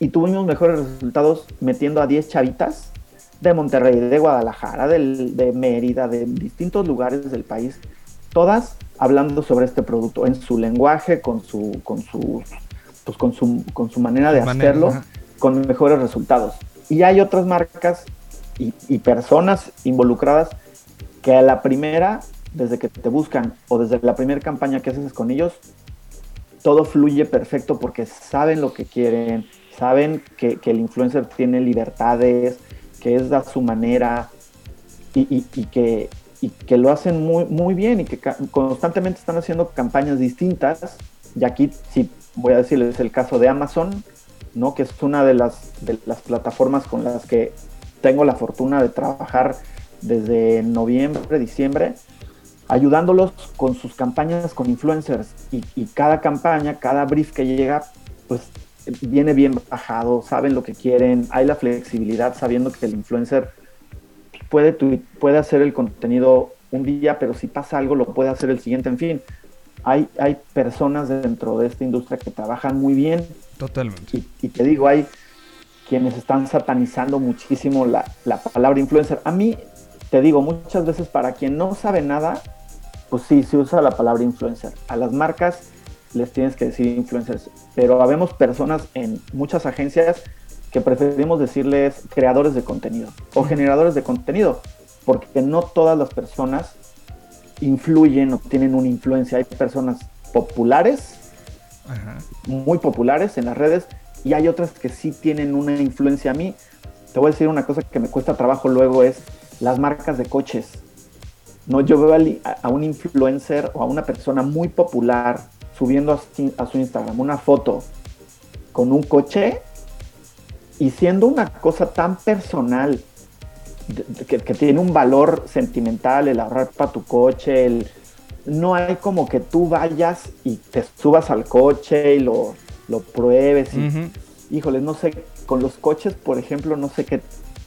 Speaker 2: y tuvimos mejores resultados metiendo a 10 chavitas de Monterrey, de Guadalajara, de Mérida, de distintos lugares del país, todas hablando sobre este producto en su lenguaje, con su, con su, pues con su, con su manera de hacerlo, con mejores resultados. Y hay otras marcas y, y, personas involucradas que a la primera, desde que te buscan o desde la primera campaña que haces con ellos, todo fluye perfecto porque saben lo que quieren, saben que, que el influencer tiene libertades, que es a su manera y, que, que lo hacen muy, muy bien y que constantemente están haciendo campañas distintas. Y aquí sí voy a decirles el caso de Amazon, ¿no? que es una de las, de las plataformas con las que tengo la fortuna de trabajar desde noviembre, diciembre, ayudándolos con sus campañas con influencers. Y, y cada campaña, cada brief que llega, pues viene bien bajado, saben lo que quieren, hay la flexibilidad sabiendo que el influencer puede, puede hacer el contenido un día, pero si pasa algo lo puede hacer el siguiente, en fin. Hay, hay personas dentro de esta industria que trabajan muy bien.
Speaker 1: Totalmente.
Speaker 2: Y, te digo, hay quienes están satanizando muchísimo la, la palabra influencer. A mí, te digo, muchas veces para quien no sabe nada, pues sí, se usa la palabra influencer. A las marcas les tienes que decir influencers. Pero habemos personas en muchas agencias que preferimos decirles creadores de contenido o generadores de contenido, porque no todas las personas influyen o tienen una influencia. Hay personas populares, muy populares en las redes, y hay otras que sí tienen una influencia. A mí, te voy a decir una cosa que me cuesta trabajo luego, es las marcas de coches. No, yo veo a un influencer o a una persona muy popular subiendo a, su Instagram una foto con un coche y siendo una cosa tan personal, que, tiene un valor sentimental, el ahorrar para tu coche, el, no hay como que tú vayas y te subas al coche y lo, lo pruebes. Y, Híjoles, no sé, con los coches, por ejemplo, no sé qué,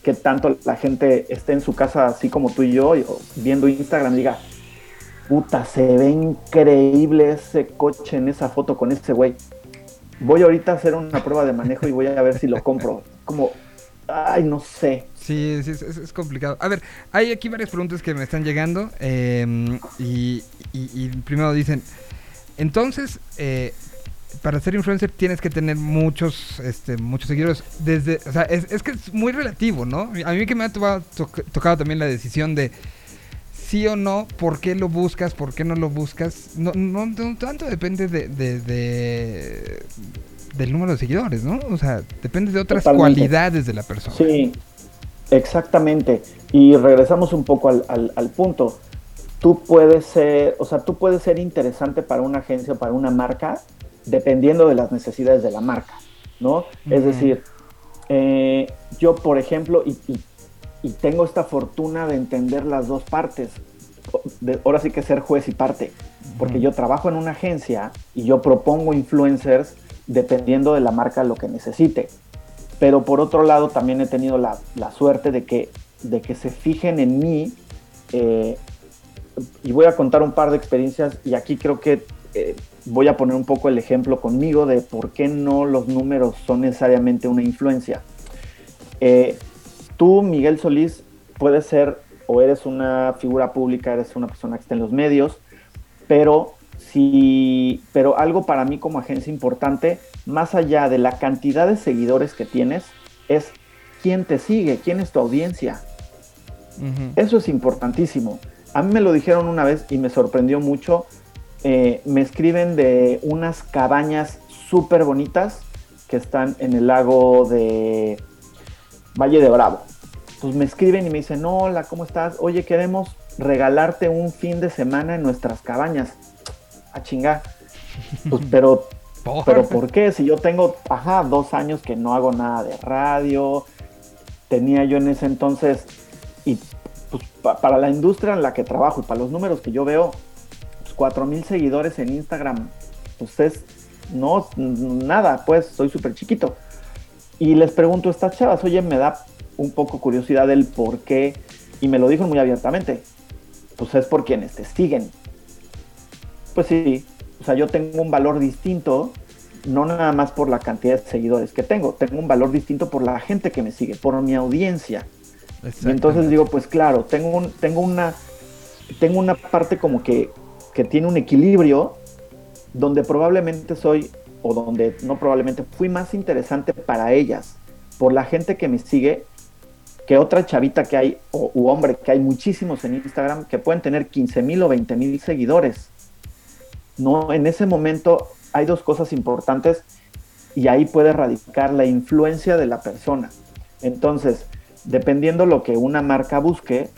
Speaker 2: qué tanto la gente esté en su casa así como tú y yo, viendo Instagram y diga, puta, se ve increíble ese coche en esa foto con ese güey. Voy ahorita a hacer una prueba de manejo y voy a ver si lo compro. Como, ay, no sé.
Speaker 1: Sí, sí, es, complicado. A ver, hay aquí varias preguntas que me están llegando. Em, y, primero dicen, entonces, eh, para ser influencer tienes que tener muchos, este, muchos seguidores. Desde, o sea, es, que es muy relativo, ¿no? A mí que me ha tocado también la decisión de sí o no, por qué lo buscas, por qué no lo buscas. No, no, tanto depende de, de, del número de seguidores, ¿no? O sea, depende de otras cualidades de la persona.
Speaker 2: Sí, exactamente. Y regresamos un poco al, al, punto. Tú puedes ser, o sea, tú puedes ser interesante para una agencia o para una marca dependiendo de las necesidades de la marca, ¿no? Es decir, eh, yo, por ejemplo, y, y, tengo esta fortuna de entender las dos partes, de, ahora sí que ser juez y parte, porque yo trabajo en una agencia y yo propongo influencers dependiendo de la marca lo que necesite. Pero por otro lado también he tenido la, suerte de que, de que se fijen en mí eh, y voy a contar un par de experiencias y aquí creo que eh, voy a poner un poco el ejemplo conmigo de por qué no los números son necesariamente una influencia. Eh, tú, Miguel Solís, puedes ser o eres una figura pública, eres una persona que está en los medios, pero si, pero algo para mí como agencia importante, más allá de la cantidad de seguidores que tienes, es quién te sigue, quién es tu audiencia. Eso es importantísimo. A mí me lo dijeron una vez y me sorprendió mucho eh, me escriben de unas cabañas súper bonitas que están en el lago de Valle de Bravo. Pues me escriben y me dicen, hola, ¿cómo estás? Oye, queremos regalarte un fin de semana en nuestras cabañas. A chingar. Pues, pero, pero ¿por qué? Si yo tengo, ajá, dos años que no hago nada de radio, tenía yo en ese entonces, y pues, para la industria en la que trabajo y para los números que yo veo, mil seguidores en Instagram. Pues no, nada, pues soy súper chiquito. Y les pregunto a estas chavas, oye, me da un poco curiosidad el por qué, y me lo dijo muy abiertamente, pues es por quienes te siguen. Pues sí, o sea, yo tengo un valor distinto, no nada más por la cantidad de seguidores que tengo, tengo un valor distinto por la gente que me sigue, por mi audiencia. Y entonces digo, pues claro, tengo, un, tengo, una, tengo una parte como que que tiene un equilibrio donde probablemente soy, o donde no probablemente, fui más interesante para ellas, por la gente que me sigue, que otra chavita que hay, o hombre, que hay muchísimos en Instagram, que pueden tener 15 mil o 20 mil seguidores. No, en ese momento hay dos cosas importantes y ahí puede radicar la influencia de la persona. Entonces, dependiendo lo que una marca busque,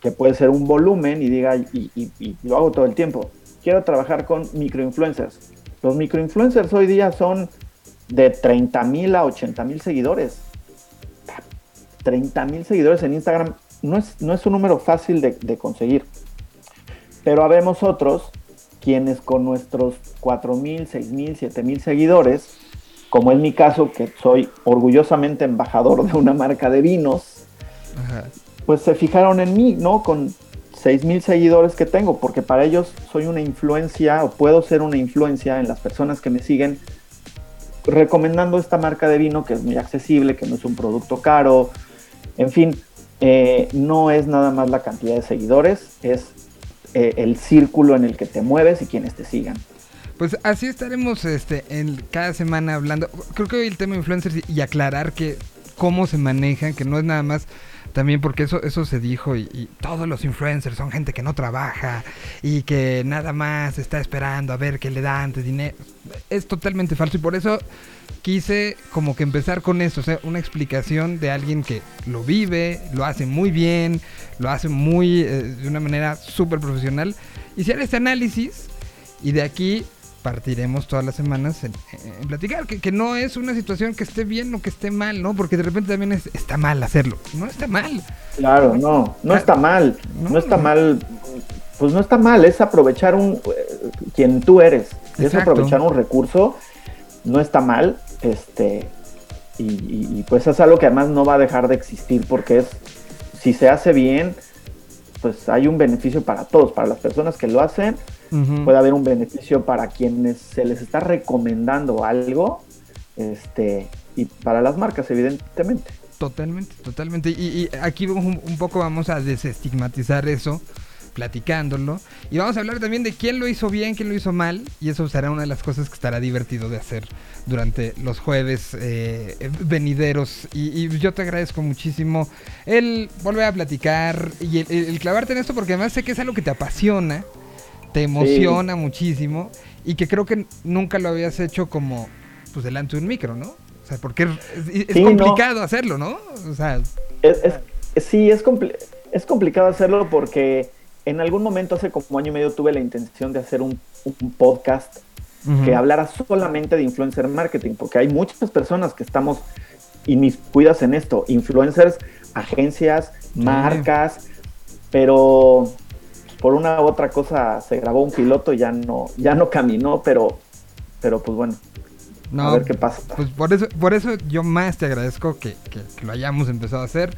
Speaker 2: que puede ser un volumen y diga, y, lo hago todo el tiempo, quiero trabajar con microinfluencers. Los microinfluencers hoy día son de 30 mil a 80 mil seguidores. 30 mil seguidores en Instagram no es, no es un número fácil de, de conseguir. Pero habemos otros quienes con nuestros 4 mil, 6 mil, 7 mil seguidores, como es mi caso, que soy orgullosamente embajador de una marca de vinos, Ajá pues se fijaron en mí, ¿no? Con 6 mil seguidores que tengo, porque para ellos soy una influencia o puedo ser una influencia en las personas que me siguen recomendando esta marca de vino que es muy accesible, que no es un producto caro, en fin, eh, no es nada más la cantidad de seguidores, es eh, el círculo en el que te mueves y quienes te sigan.
Speaker 1: Pues así estaremos este, en cada semana hablando. Creo que hoy el tema influencers y aclarar que cómo se manejan, que no es nada más también porque eso, eso se dijo y, todos los influencers son gente que no trabaja y que nada más está esperando a ver qué le dan de dinero. Es totalmente falso y por eso quise como que empezar con eso, o sea, una explicación de alguien que lo vive, lo hace muy bien, lo hace muy eh, de una manera súper profesional. Si este análisis y de aquí partiremos todas las semanas en, platicar, que, no es una situación que esté bien o que esté mal, ¿no? Porque de repente también está mal hacerlo. No está mal.
Speaker 2: Claro, no, no está mal. No, está mal. Pues no está mal, es aprovechar un quien tú eres. Es aprovechar un recurso, no está mal. Este, y, y pues es algo que además no va a dejar de existir porque es, si se hace bien, pues hay un beneficio para todos, para las personas que lo hacen puede haber un beneficio para quienes se les está recomendando algo, este, y para las marcas, evidentemente.
Speaker 1: Totalmente, totalmente. Y, y aquí un, un, poco vamos a desestigmatizar eso, platicándolo. Y vamos a hablar también de quién lo hizo bien, quién lo hizo mal. Y eso será una de las cosas que estará divertido de hacer durante los jueves eh, venideros. Y, y, yo te agradezco muchísimo el volver a platicar y el, el, clavarte en esto, porque además sé que es algo que te apasiona, te emociona sí. muchísimo. Y que creo que nunca lo habías hecho como pues delante de un micro, ¿no? O sea, porque es, es sí, complicado no. hacerlo, ¿no? O sea,
Speaker 2: es, es, sí, es, compli es complicado hacerlo porque en algún momento, hace como año y medio, tuve la intención de hacer un, un podcast uh -huh. que hablara solamente de influencer marketing, porque hay muchas personas que estamos inmiscuidas en esto, influencers, agencias, marcas, pero por una u otra cosa se grabó un piloto y ya no, ya no caminó, pero, pero pues bueno,
Speaker 1: no,
Speaker 2: a ver qué pasa.
Speaker 1: Pues por eso, por eso yo más te agradezco que, que, que, lo hayamos empezado a hacer.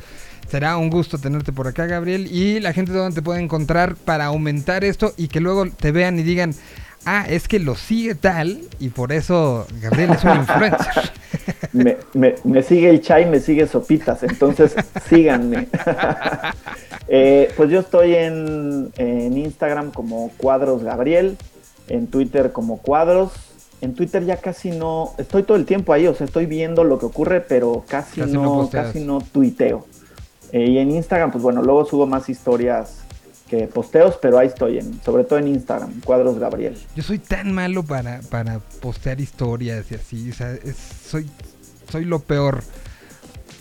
Speaker 1: Será un gusto tenerte por acá, Gabriel. Y la gente donde te puede encontrar para aumentar esto y que luego te vean y digan, ah, es que lo sigue tal y por eso Gabriel es un influencer.
Speaker 2: Me, me, me, sigue el chai, me sigue Sopitas, entonces síganme. eh, pues yo estoy en, en Instagram como Cuadros Gabriel, en Twitter como Cuadros en Twitter ya casi no, estoy todo el tiempo ahí, o sea, estoy viendo lo que ocurre, pero casi, casi no, no casi no tuiteo. Eh, y en Instagram, pues bueno, luego subo más historias que posteos, pero ahí estoy, en, sobre todo en Instagram, Cuadros Gabriel.
Speaker 1: Yo soy tan malo para, para postear historias y así, o sea, es, soy, soy lo peor.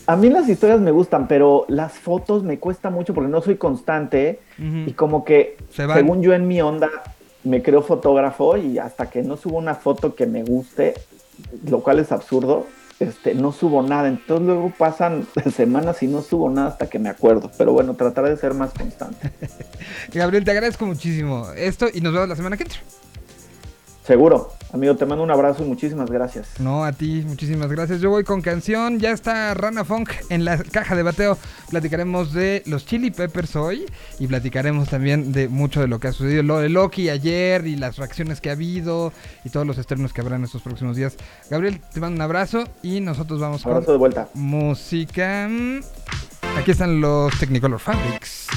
Speaker 2: A mí las historias me gustan, pero las fotos me cuesta mucho porque no soy constante uh -huh. y como que, según yo en mi onda, me creo fotógrafo y hasta que no subo una foto que me guste, lo cual es absurdo, este, no subo nada. Entonces luego pasan semanas y no subo nada hasta que me acuerdo. Pero bueno, trataré de ser más constante.
Speaker 1: Gabriel, te agradezco muchísimo esto y nos vemos la semana que entra.
Speaker 2: Seguro. Amigo, te mando un abrazo y muchísimas gracias.
Speaker 1: No, a ti, muchísimas gracias. Yo voy con canción. Ya está Rana Funk en la caja de bateo. Platicaremos de los Chili Peppers hoy y platicaremos también de mucho de lo que ha sucedido. Lo de Loki ayer y las reacciones que ha habido y todos los estrenos que habrá en estos próximos días. Gabriel, te mando un abrazo y nosotros vamos
Speaker 2: abrazo
Speaker 1: con
Speaker 2: de vuelta.
Speaker 1: música. Aquí están los Technicolor Fabrics.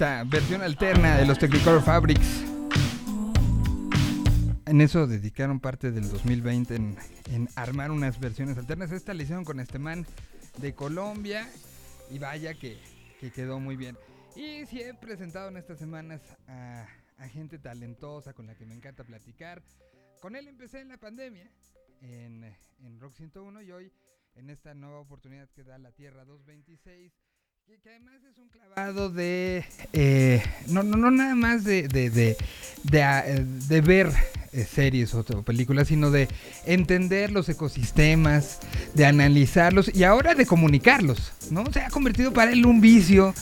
Speaker 1: Esta versión alterna de los Technicolor Fabrics. En eso dedicaron parte del 2020 en, en armar unas versiones alternas. Esta la hicieron con este man de Colombia y vaya que, que quedó muy bien. Y sí he presentado en estas semanas a, a gente talentosa con la que me encanta platicar. Con él empecé en la pandemia, en, en Rock 101 y hoy en esta nueva oportunidad que da la Tierra 226 que, además es un clavado de. eh, no, no, no nada más de, de, de, de, ah, ver eh, series o, películas, sino de entender los ecosistemas, de analizarlos y ahora de comunicarlos, ¿no? Se ha convertido para él un vicio.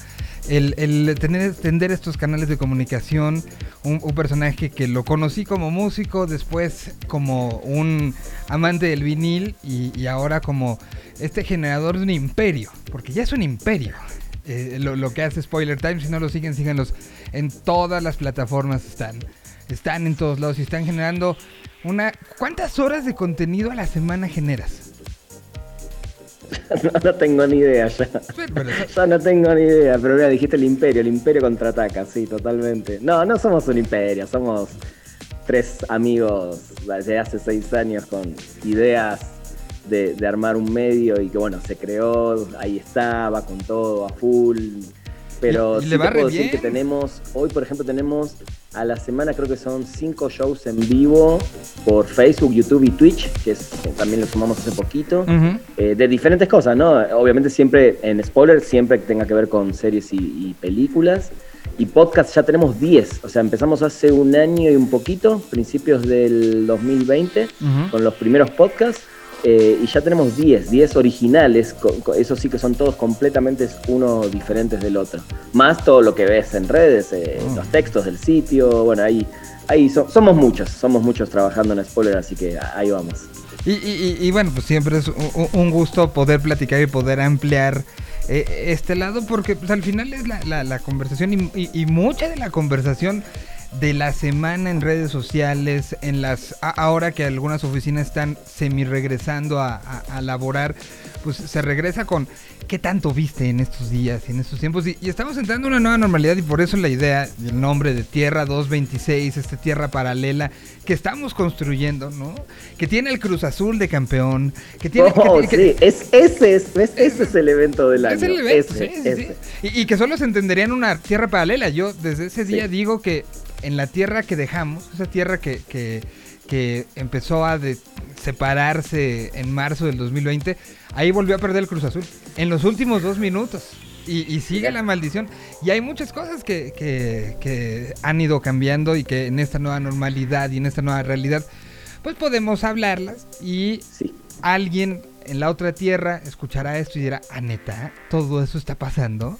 Speaker 1: El, el tener, tender estos canales de comunicación, un, personaje que lo conocí como músico, después como un amante del vinil y ahora como este generador de un imperio, porque ya es un imperio. Eh, lo, lo que hace Spoiler Time, si no lo siguen, síganlos en todas las plataformas están. Están en todos lados y están generando una... ¿Cuántas horas de contenido a la semana generas?
Speaker 4: No, no tengo ni idea ya.
Speaker 1: Pero-
Speaker 4: Ya no tengo ni idea, pero mira, dijiste el imperio, el imperio contraataca, sí, totalmente. No, no somos un imperio, somos tres amigos desde hace seis años con ideas de, de armar un medio y que bueno, se creó, ahí está, va con todo, a full. Pero
Speaker 1: Y-
Speaker 4: sí
Speaker 1: le
Speaker 4: te puedo decir que tenemos, hoy por ejemplo tenemos a la semana creo que son cinco shows en vivo por Facebook, YouTube y Twitch, que es, que también lo sumamos hace poquito
Speaker 1: Ujú.
Speaker 4: eh, de diferentes cosas, ¿no? Obviamente siempre en spoiler, siempre que tenga que ver con series y, y películas. Y podcast ya tenemos 10, o sea, empezamos hace un año y un poquito, principios del 2020,
Speaker 1: Ujú.
Speaker 4: con los primeros podcasts. Eh, y ya tenemos 10, 10 originales, co- co- eso sí que son todos completamente uno diferentes del otro. Más todo lo que ves en redes, eh,
Speaker 1: Mm.
Speaker 4: los textos del sitio, bueno, ahí, ahí so- somos muchos, somos muchos trabajando en spoiler, así que ahí vamos.
Speaker 1: Y, y- y- y bueno, pues siempre es un, un gusto poder platicar y poder ampliar eh, este lado, porque pues, al final es la, la- la conversación y, y- y mucha de la conversación de la semana en redes sociales, en las ahora que algunas oficinas están semi regresando a, a- a laborar, pues se regresa con qué tanto viste en estos días en estos tiempos. Y, y estamos entrando en una nueva normalidad y por eso la idea y el nombre de Tierra 226, esta tierra paralela que estamos construyendo, ¿no? Que tiene el Cruz Azul de campeón, que tiene... que
Speaker 4: Oh,
Speaker 1: que-
Speaker 4: sí, es, ese, es, es- ese es el evento del año.
Speaker 1: es el evento,
Speaker 4: ese,
Speaker 1: sí, sí,
Speaker 4: ese.
Speaker 1: sí. Y, y que solo se entendería en una tierra paralela. Yo desde ese día
Speaker 4: Sí.
Speaker 1: digo que en la tierra que dejamos, esa tierra que, que, que empezó a de- separarse en marzo del 2020, ahí volvió a perder el Cruz Azul en los últimos dos minutos. Y, y sigue la maldición. Y hay muchas cosas que, que, que han ido cambiando y que en esta nueva normalidad y en esta nueva realidad, pues podemos hablarlas y
Speaker 4: Sí.
Speaker 1: alguien en la otra tierra escuchará esto y dirá, ah, neta, todo eso está pasando.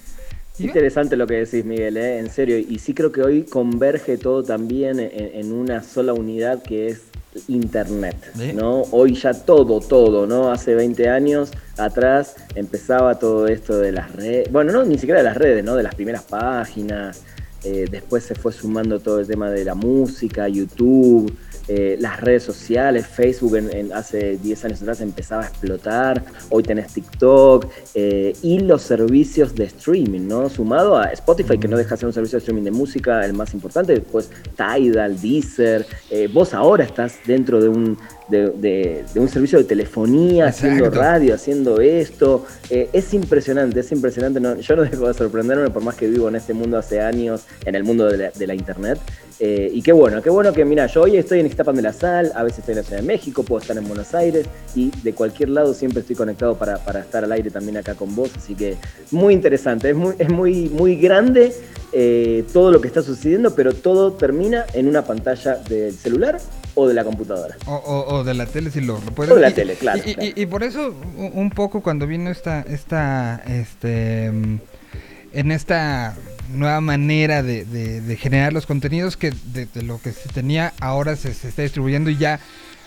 Speaker 4: Interesante lo que decís, Miguel, ¿eh? en serio. Y sí creo que hoy converge todo también en, en una sola unidad que es Internet,
Speaker 1: Sí.
Speaker 4: ¿no? Hoy ya todo, todo, ¿no? Hace 20 años atrás empezaba todo esto de las redes, bueno, no, ni siquiera de las redes, ¿no? De las primeras páginas, eh, después se fue sumando todo el tema de la música, YouTube, eh, las redes sociales, Facebook en, en- hace 10 años atrás empezaba a explotar, hoy tenés TikTok eh, y los servicios de streaming, ¿no? Sumado a Spotify, que no deja de ser un servicio de streaming de música, el más importante, después Tidal, Deezer, eh, vos ahora estás dentro de un, de, de- de un servicio de telefonía, haciendo radio, haciendo esto, eh, es impresionante, es impresionante, no- yo no dejo de sorprenderme por más que vivo en este mundo hace años, en el mundo de la, de la internet, eh, y qué bueno, qué bueno que, mira, yo hoy estoy en Ixtapan de la Sal, a veces estoy en la Ciudad de México, puedo estar en Buenos Aires y de cualquier lado siempre estoy conectado para, para estar al aire también acá con vos, así que muy interesante, es muy, es muy, muy grande eh, todo lo que está sucediendo, pero todo termina en una pantalla del celular o de la computadora.
Speaker 1: O, o- o de la tele si lo, lo puedes
Speaker 4: O de la
Speaker 1: y-
Speaker 4: tele, claro,
Speaker 1: Y, y-
Speaker 4: claro.
Speaker 1: y por eso un poco cuando vino esta, esta, este, mm, en esta nueva manera de, de- de generar los contenidos que de, de lo que se tenía ahora se, se está distribuyendo y ya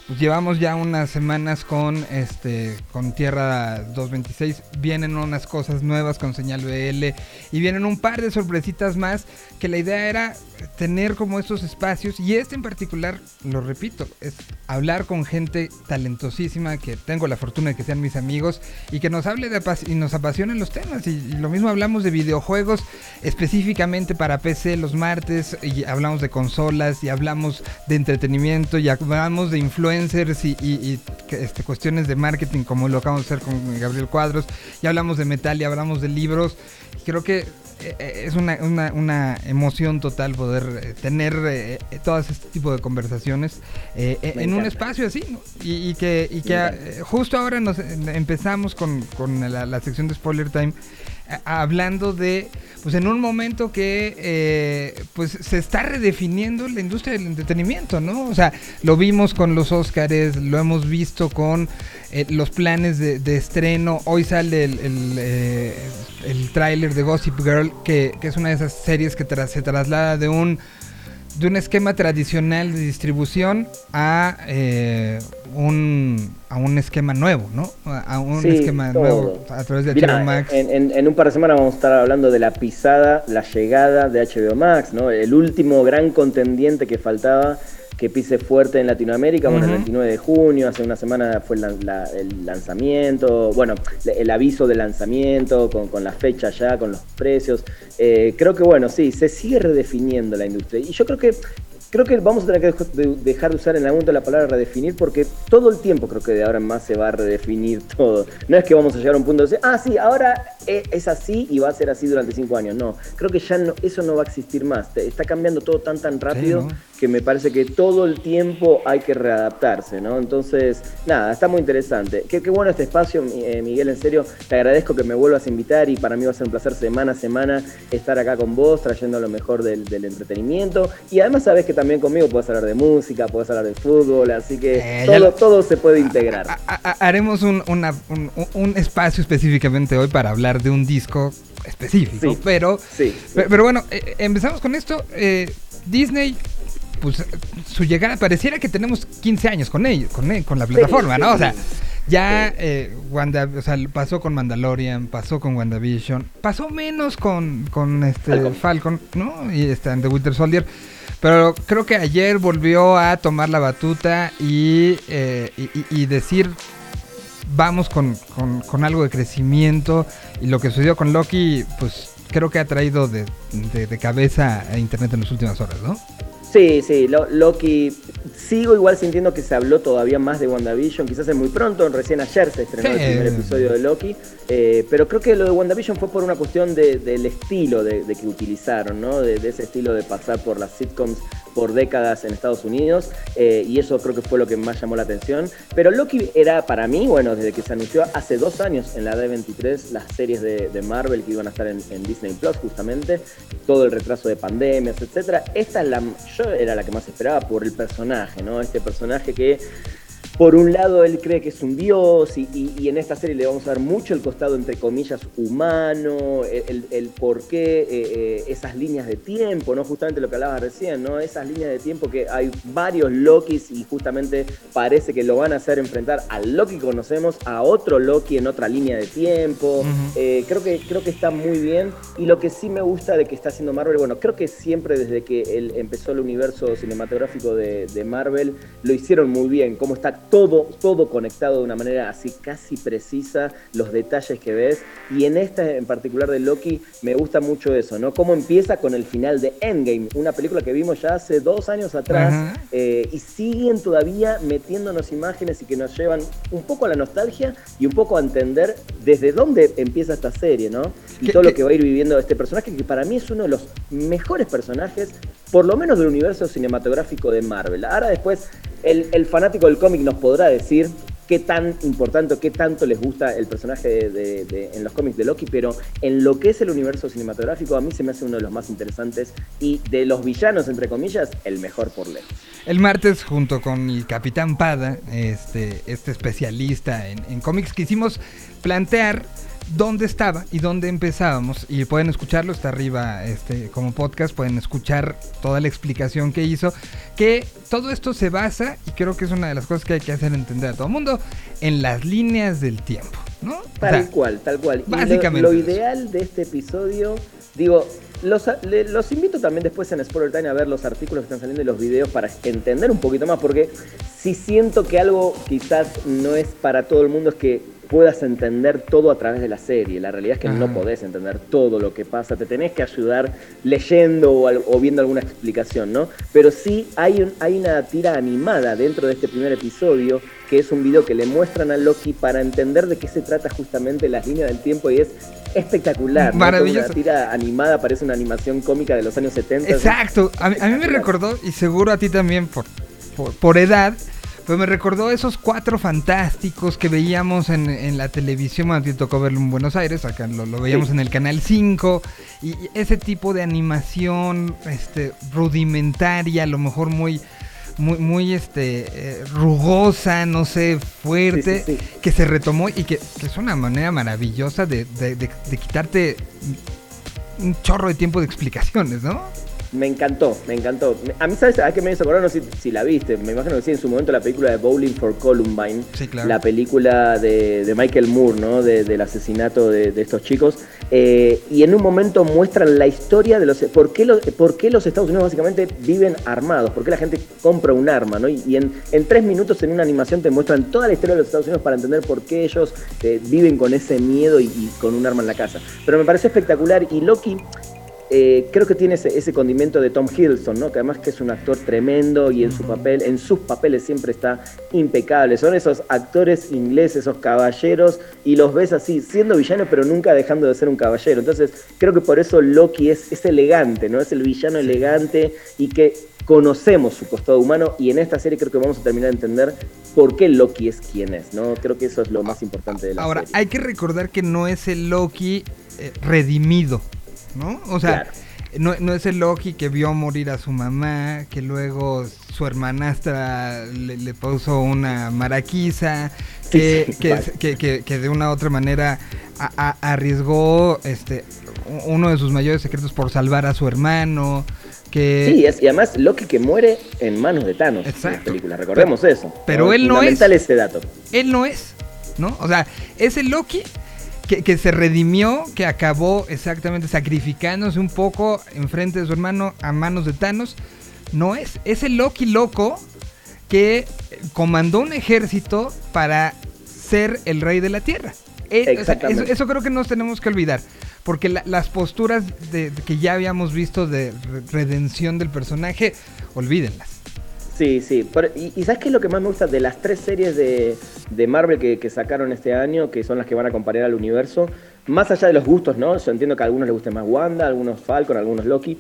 Speaker 1: pues llevamos ya unas semanas con este con Tierra 226, vienen unas cosas nuevas con señal BL y vienen un par de sorpresitas más que la idea era tener como estos espacios y este en particular, lo repito, es hablar con gente talentosísima que tengo la fortuna de que sean mis amigos y que nos hable de y nos apasionen los temas y, lo mismo hablamos de videojuegos específicamente para PC los martes y hablamos de consolas y hablamos de entretenimiento y hablamos de influencers y, este, cuestiones de marketing como lo acabamos de hacer con Gabriel Cuadros y hablamos de metal y hablamos de libros. Creo que es una, una, emoción total poder eh, tener eh, todas este tipo de conversaciones en un espacio así, y, que, y que justo ahora nos empezamos con, con la, la, sección de Spoiler Time hablando de, pues en un momento que eh, pues se está redefiniendo la industria del entretenimiento, ¿no? O sea, lo vimos con los Oscars, lo hemos visto con eh, los planes de, estreno. Hoy sale el, el, eh, tráiler de Gossip Girl, que, es una de esas series que se traslada de un de un esquema tradicional de distribución a eh, un a un esquema nuevo, ¿no? A un esquema nuevo a través de HBO Max.
Speaker 4: En, en, un par de semanas vamos a estar hablando de la pisada, la llegada de HBO Max, ¿no? El último gran contendiente que faltaba que pise fuerte en Latinoamérica. Bueno, el 29 de junio, hace una semana fue el lanzamiento, bueno, el aviso de lanzamiento con, la fecha ya, con los precios. Eh, creo que, bueno, sí, se sigue redefiniendo la industria. Y yo creo que creo que vamos a tener que dejar de usar en algún momento la palabra redefinir porque todo el tiempo creo que de ahora en más se va a redefinir todo. No es que vamos a llegar a un punto de decir, ah, sí, ahora e, es así y va a ser así durante cinco años. No, creo que ya no, eso no va a existir más. Está cambiando todo tan, tan rápido que me parece que todo el tiempo hay que readaptarse, ¿no? Entonces, nada, está muy interesante. Qué, qué bueno este espacio, eh, Miguel, en serio, te agradezco que me vuelvas a invitar y para mí va a ser un placer semana a semana estar acá con vos, trayendo lo mejor del, entretenimiento. Y además sabes que también conmigo puedes hablar de música, puedes hablar de fútbol, así que eh, todo, todo se puede integrar.
Speaker 1: haremos un, un espacio específicamente hoy para hablar de un disco específico, pero, pero, bueno, eh, empezamos con esto. Disney pues su llegada pareciera que tenemos 15 años con ellos, con, con la plataforma, ¿no? O sea, ya eh, Wanda, o sea, pasó con Mandalorian, pasó con WandaVision, pasó menos con, con este Falcon. ¿no? Y está en The Winter Soldier. Pero creo que ayer volvió a tomar la batuta y, eh, y, decir vamos con, con, algo de crecimiento. Y lo que sucedió con Loki, pues creo que ha traído de, de, de cabeza a Internet en las últimas horas, ¿no?
Speaker 4: Sí, sí, Loki. Sigo igual sintiendo que se habló todavía más de WandaVision, quizás es muy pronto, recién ayer se estrenó el primer episodio de Loki, eh, pero creo que lo de WandaVision fue por una cuestión del estilo de, que utilizaron, ¿no? De, ese estilo de pasar por las sitcoms por décadas en Estados Unidos, eh, y eso creo que fue lo que más llamó la atención. Pero Loki era para mí, bueno, desde que se anunció hace dos años en la D23 las series de, Marvel que iban a estar en, en, Disney Plus, justamente, todo el retraso de pandemias, etcétera. Esta es la era la que más esperaba por el personaje, ¿no? Este personaje que por un lado él cree que es un dios y, en esta serie le vamos a dar mucho el costado entre comillas humano, el, por qué, eh, eh, esas líneas de tiempo, ¿no? Justamente lo que hablabas recién, ¿no? Esas líneas de tiempo que hay varios Lokis y justamente parece que lo van a hacer enfrentar al Loki que conocemos a otro Loki en otra línea de tiempo. Eh, creo, que, creo que está muy bien y lo que sí me gusta de que está haciendo Marvel, bueno, creo que siempre desde que él empezó el universo cinematográfico de, de Marvel lo hicieron muy bien, cómo está todo, todo conectado de una manera así casi precisa, los detalles que ves. Y en esta en particular de Loki me gusta mucho eso, ¿no? Cómo empieza con el final de Endgame, una película que vimos ya hace dos años atrás eh, y siguen todavía metiéndonos imágenes y que nos llevan un poco a la nostalgia y un poco a entender desde dónde empieza esta serie, ¿no? Y todo lo que va a ir viviendo este personaje que para mí es uno de los mejores personajes, por lo menos del universo cinematográfico de Marvel. Ahora después el, fanático del cómic nos podrá decir qué tan importante o qué tanto les gusta el personaje de, en los cómics de Loki, pero en lo que es el universo cinematográfico a mí se me hace uno de los más interesantes y de los villanos, entre comillas, el mejor por lejos.
Speaker 1: El martes, junto con el Capitán Pada, este, este especialista en, en cómics, quisimos plantear dónde estaba y dónde empezábamos. Y pueden escucharlo, está arriba este, como podcast, pueden escuchar toda la explicación que hizo. Que todo esto se basa, y creo que es una de las cosas que hay que hacer entender a todo el mundo, en las líneas del tiempo, ¿no?
Speaker 4: Tal cual, tal cual. Básicamente. lo, ideal de este episodio, digo, los, los, invito también después en Spoiler Time a ver los artículos que están saliendo y los videos para entender un poquito más, porque si siento que algo quizás no es para todo el mundo, es que puedas entender todo a través de la serie. La realidad es que no podés entender todo lo que pasa, te tenés que ayudar leyendo o, viendo alguna explicación, ¿no? Pero sí hay, un, hay una tira animada dentro de este primer episodio, que es un video que le muestran a Loki para entender de qué se trata justamente la línea del tiempo y es espectacular.
Speaker 1: Maravilloso.
Speaker 4: Una tira animada, parece una animación cómica de los años 70.
Speaker 1: Exacto. A mí, me recordó, y seguro a ti también por, por edad, pues me recordó esos cuatro fantásticos que veíamos en, la televisión. A tocó verlo en Buenos Aires, acá lo, veíamos en el canal 5. Y ese tipo de animación este, rudimentaria, a lo mejor muy. Muy, muy este eh, rugosa, no sé, fuerte, que se retomó y que, es una manera maravillosa de, de quitarte un chorro de tiempo de explicaciones, ¿no?
Speaker 4: Me encantó, me encantó. A mí, ¿sabes a qué me hizo acordar? No sé si, la viste. Me imagino que sí, en su momento la película de Bowling for Columbine.
Speaker 1: Sí, claro.
Speaker 4: La película de, Michael Moore, ¿no? del asesinato de, estos chicos. Eh, y en un momento muestran la historia de los... ¿Por qué los, por qué los Estados Unidos básicamente viven armados? ¿Por qué la gente compra un arma, ¿no? Y, en, tres minutos en una animación te muestran toda la historia de los Estados Unidos para entender por qué ellos eh, viven con ese miedo y, y con un arma en la casa. Pero me parece espectacular y Loki eh, creo que tiene ese, condimento de Tom Hiddleston, ¿no? que además que es un actor tremendo y en su papel, en sus papeles siempre está impecable. Son esos actores ingleses, esos caballeros, y los ves así, siendo villano, pero nunca dejando de ser un caballero. Entonces, creo que por eso Loki es, es elegante, ¿no? Es el villano elegante y que conocemos su costado humano y en esta serie creo que vamos a terminar de entender por qué Loki es quien es, ¿no? Creo que eso es lo más importante de la
Speaker 1: Ahora, hay que recordar que no es el Loki eh, redimido. ¿No? O sea, no, es el Loki que vio morir a su mamá, que luego su hermanastra le, puso una maraquiza, que, que, de una u otra manera arriesgó este uno de sus mayores secretos por salvar a su hermano. Que...
Speaker 4: Sí, y además Loki que muere en manos de Thanos en la película, recordemos eso.
Speaker 1: Pero él no es.
Speaker 4: ese dato.
Speaker 1: Él no es, ¿no? O sea, ese Loki que, se redimió, que acabó exactamente sacrificándose un poco en frente de su hermano a manos de Thanos, no es. Es el Loki loco que comandó un ejército para ser el rey de la tierra. E, eso, creo que nos tenemos que olvidar. Porque las posturas de, que ya habíamos visto de redención del personaje, olvídenlas.
Speaker 4: Sí, sí. y, ¿sabes qué es lo que más me gusta de las tres series de, Marvel que, sacaron este año, que son las que van a acompañar al universo? Más allá de los gustos, ¿no? Yo entiendo que a algunos les guste más Wanda, a algunos Falcon, a algunos Loki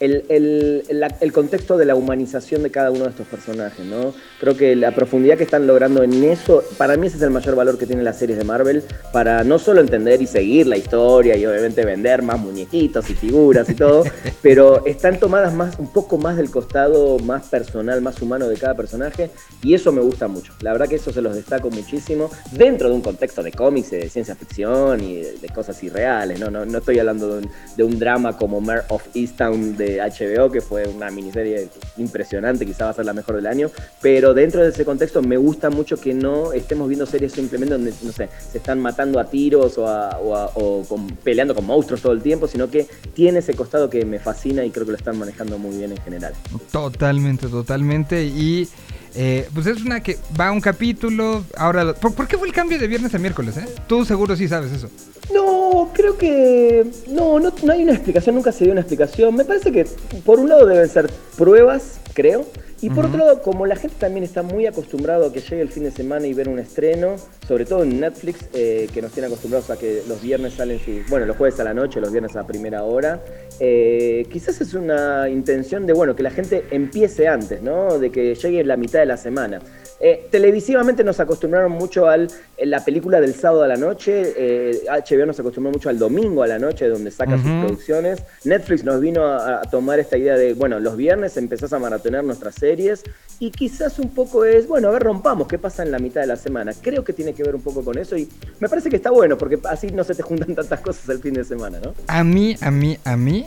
Speaker 4: el, contexto de la humanización de cada uno de estos personajes, ¿no? Creo que la profundidad que están logrando en eso, para mí ese es el mayor valor que tienen las series de Marvel, para no solo entender y seguir la historia y obviamente vender más muñequitos y figuras y todo, pero están tomadas más, un poco más del costado más personal, más humano de cada personaje, y eso me gusta mucho. La verdad que eso se los destaco muchísimo, dentro de un contexto de cómics, de ciencia ficción y de, cosas irreales, ¿no? No, no estoy hablando de un, de un drama como Mare of Easttown de HBO, que fue una miniserie impresionante, quizá va a ser la mejor del año, pero dentro de ese contexto me gusta mucho que no estemos viendo series simplemente donde, no sé, se están matando a tiros o, peleando con monstruos todo el tiempo, sino que tiene ese costado que me fascina y creo que lo están manejando muy bien en general.
Speaker 1: Totalmente, totalmente, y... Eh, pues es una que va un capítulo. Ahora, ¿por, qué fue el cambio de viernes a miércoles? Eh? Tú seguro sí sabes eso.
Speaker 4: No, creo que. No, no, no hay una explicación, nunca se dio una explicación. Me parece que por un lado deben ser pruebas, creo. Y por otro lado, como la gente también está muy acostumbrado a que llegue el fin de semana y ver un estreno, sobre todo en Netflix, eh, que nos tiene acostumbrados a que los viernes salen, bueno, los jueves a la noche, los viernes a primera hora, eh, quizás es una intención de, bueno, que la gente empiece antes, ¿no? De que llegue la mitad de la semana. Eh, televisivamente nos acostumbraron mucho a la película del sábado a la noche, HBO nos acostumbró mucho al domingo a la noche, donde saca sus producciones. Netflix nos vino a, a tomar esta idea de, bueno, los viernes empezás a maratonear nuestra serie series y quizás un poco es, bueno, a ver, rompamos, ¿qué pasa en la mitad de la semana? Creo que tiene que ver un poco con eso y me parece que está bueno porque así no se te juntan tantas cosas el fin de semana, ¿no?
Speaker 1: A mí, a mí, a mí,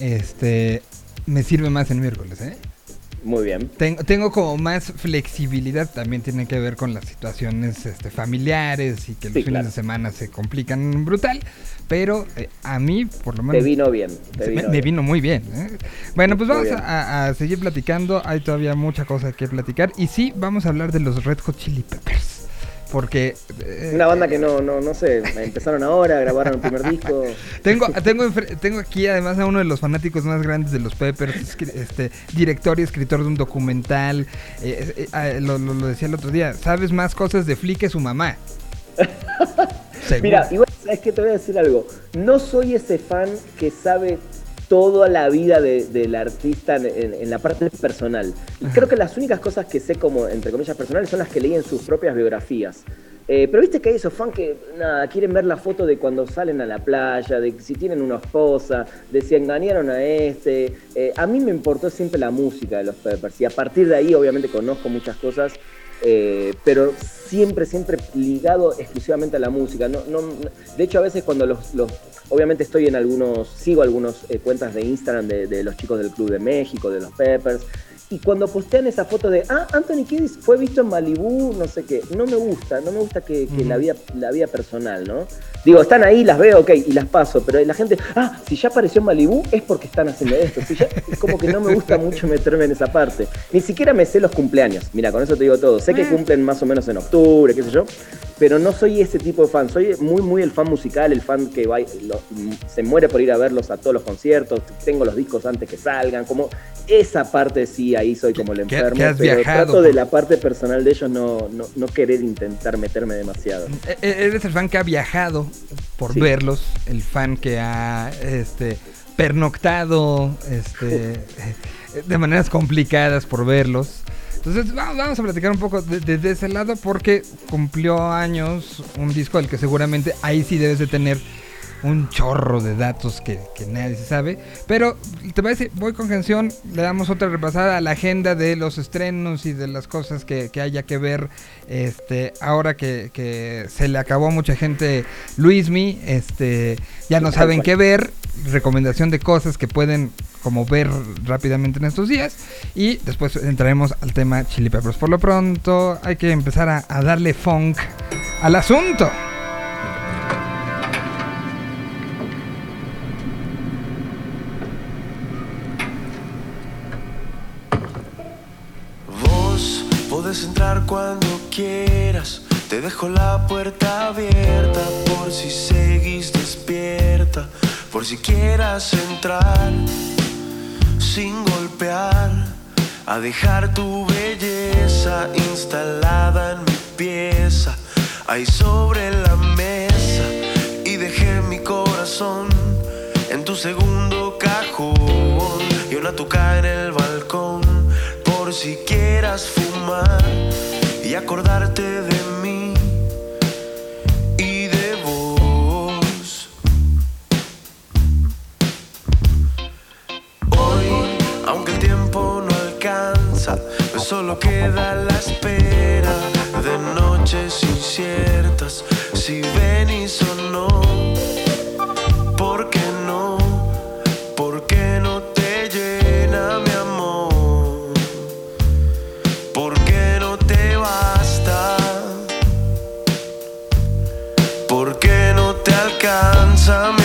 Speaker 1: este, me sirve más el miércoles, ¿eh?
Speaker 4: Muy bien.
Speaker 1: Tengo, tengo como más flexibilidad, también tiene que ver con las situaciones este, familiares y que los
Speaker 4: Sí,
Speaker 1: fines
Speaker 4: claro.
Speaker 1: de semana se complican brutal, pero eh, a mí, por lo menos...
Speaker 4: Te vino bien. te
Speaker 1: me,
Speaker 4: vino
Speaker 1: me vino muy bien. ¿eh? Bueno, pues vamos a, a seguir platicando. Hay todavía mucha cosa que platicar. Y sí, vamos a hablar de los Red Hot Chili Peppers. Porque eh,
Speaker 4: Una banda que no, no, no sé, empezaron ahora, grabaron el primer disco.
Speaker 1: tengo, tengo, tengo aquí además a uno de los fanáticos más grandes de los Peppers, este, director y escritor de un documental. eh, lo, lo- lo decía el otro día, sabes más cosas de Flea que su mamá.
Speaker 4: Mira, igual, ¿sabes qué? Te voy a decir algo. No soy ese fan que sabe toda la vida de- del artista en, en- en la parte personal. Y creo que las únicas cosas que sé como, entre comillas, personales son las que leí en sus propias biografías. Eh, pero viste que hay esos fans que, nada, quieren ver la foto de cuando salen a la playa, de si tienen una esposa, de si engañaron a este. Eh, a mí me importó siempre la música de los Peppers. Y a partir de ahí, obviamente, conozco muchas cosas eh, pero siempre, siempre ligado exclusivamente a la música. No, no, no- de hecho, a veces cuando los, los- obviamente estoy en algunos, sigo algunas cuentas de Instagram de, de los chicos del Club de México, de los Peppers, y cuando postean esa foto de, ah, Anthony Kiddis fue visto en Malibú, no sé qué, no me gusta, no me gusta que, que la, vida, la vida personal, ¿no? Digo, están ahí, las veo, ok, y las paso, pero la gente, ah, si ya apareció en Malibú es porque están haciendo esto. Si ya, es como que no me gusta mucho meterme en esa parte. Ni siquiera me sé los cumpleaños. Mira, con eso te digo todo. Sé que cumplen más o menos en octubre, qué sé yo, pero no soy ese tipo de fan. Soy muy, muy el fan musical, el fan que va, lo- se muere por ir a verlos a todos los conciertos. Tengo los discos antes que salgan, como esa parte sí, ahí soy como el
Speaker 1: Que-
Speaker 4: enfermo.
Speaker 1: que has
Speaker 4: pero
Speaker 1: viajado
Speaker 4: trato de la parte personal de ellos no, no, no querer intentar meterme demasiado.
Speaker 1: E- e- Eres el fan que ha viajado por
Speaker 4: Sí.
Speaker 1: verlos, el fan que ha este, pernoctado este, de maneras complicadas por verlos. Entonces vamos, a platicar un poco de- desde ese lado porque cumplió años un disco del que seguramente ahí sí debes de tener un chorro de datos que, que nadie sabe. Pero, ¿te parece? Voy con canción, le damos otra repasada a la agenda de los estrenos y de las cosas que, que haya que ver. Este, ahora que, que se le acabó a mucha gente Luismi, este, ya no saben qué ver. Recomendación de cosas que pueden como ver rápidamente en estos días. Y después entraremos al tema Chili Peppers. Por lo pronto, hay que empezar a, a darle funk al asunto.
Speaker 5: Cuando quieras. Te dejo la puerta abierta por si seguís despierta. Por si quieras entrar sin golpear. A dejar tu belleza instalada en mi pieza. Ahí sobre la mesa. Y dejé mi corazón en tu segundo cajón. Y una tuca en el balcón. Por si quieras fumar y acordarte de mí y de vos. Hoy, aunque el tiempo no alcanza, pues solo queda la espera de noches inciertas, si venís o no. Alcanza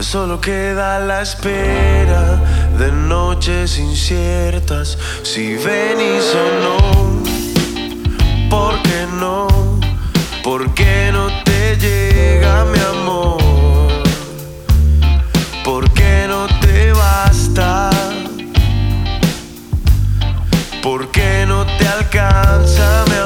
Speaker 5: solo queda la espera de noches inciertas, si venís o no. ¿Por qué no? ¿Por qué no te llega mi amor? ¿Por qué no te basta? ¿Por qué no te alcanza mi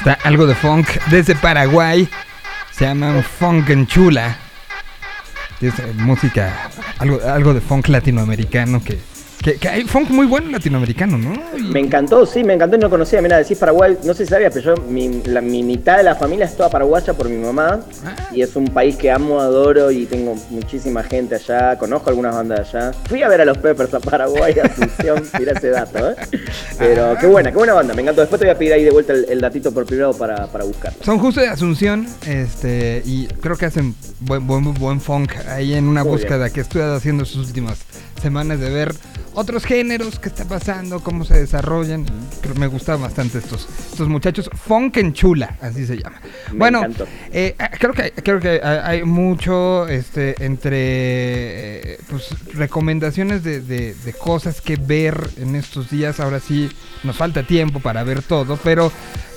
Speaker 1: está algo de funk desde Paraguay. Se llaman Funk en Chula. Es eh, música, algo, algo de funk latinoamericano que, que, que hay funk muy bueno latinoamericano, ¿no? Y-
Speaker 4: Me encantó, sí, me encantó y no conocía. Mira, decís Paraguay, no sé si sabías, pero yo, mi, la- mi mitad de la familia es toda paraguaya por mi mamá.
Speaker 1: Ah.
Speaker 4: Y es un país que amo, adoro y tengo muchísima gente allá. Conozco algunas bandas allá. Fui a ver a los Peppers a Paraguay, a Asunción, mira ese dato, ¿eh? Pero qué buena, qué buena banda, me encantó. Después te voy a pedir ahí de vuelta el, el datito por privado para, para buscarlo.
Speaker 1: Son justo de Asunción, este, y creo que hacen buen, buen, buen funk ahí en una
Speaker 4: Muy
Speaker 1: búsqueda que estoy haciendo sus últimas semanas de ver otros géneros, qué está pasando, cómo se desarrollan. Creo que me gustan bastante estos, estos muchachos. Funk en Chula, así se llama.
Speaker 4: Me
Speaker 1: bueno, eh, ah, creo que creo que hay hay mucho este entre eh, pues recomendaciones de, de- de cosas que ver en estos días. Ahora sí nos falta tiempo para ver todo, pero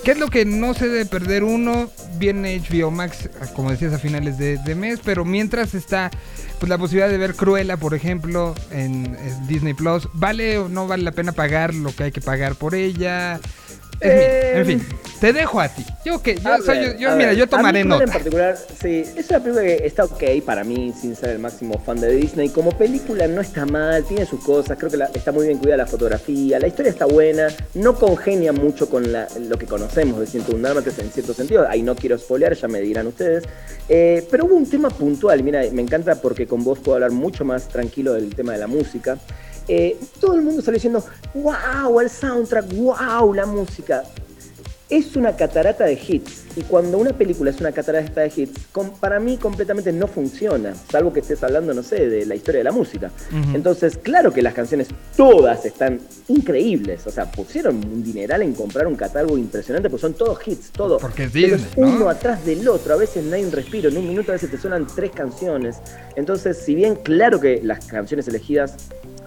Speaker 1: ¿qué es lo que no se debe perder uno? Viene HBO Max, como decías, a finales de, de mes, pero mientras está pues la posibilidad de ver Cruella, por ejemplo, en, en Disney Plus, ¿vale o no vale la pena pagar lo que hay que pagar por ella?
Speaker 4: Eh,
Speaker 1: en fin, te dejo a ti. Yo que yo
Speaker 4: A
Speaker 1: soy
Speaker 4: ver,
Speaker 1: yo,
Speaker 4: a
Speaker 1: mira,
Speaker 4: ver,
Speaker 1: yo
Speaker 4: a mí
Speaker 1: tomaré
Speaker 4: Cruella
Speaker 1: nota.
Speaker 4: en particular, sí, es una película que está ok para mí, sin ser el máximo fan de Disney. Como película no está mal, tiene sus cosas, creo que la- está muy bien cuidada la fotografía, la historia está buena, no congenia mucho con la- lo que conocemos de 101 Dálmatas en cierto sentido. Ahí no quiero spoilear, ya me dirán ustedes. Eh, pero hubo un tema puntual, mira, me encanta porque con vos puedo hablar mucho más tranquilo del tema de la música. Eh, todo el mundo salió diciendo, wow, el soundtrack, wow, la música es una catarata de hits. Y cuando una película es una catarata de hits, para mí completamente no funciona. Salvo que estés hablando, no sé, de la historia de la música. Entonces, claro que las canciones todas están increíbles. O sea, pusieron un dineral en comprar un catálogo impresionante, pues son todos hits, todo.
Speaker 1: Porque Disney, ¿no?
Speaker 4: uno atrás del otro. A veces no hay un respiro. En un minuto a veces te suenan tres canciones. Entonces, si bien claro que las canciones elegidas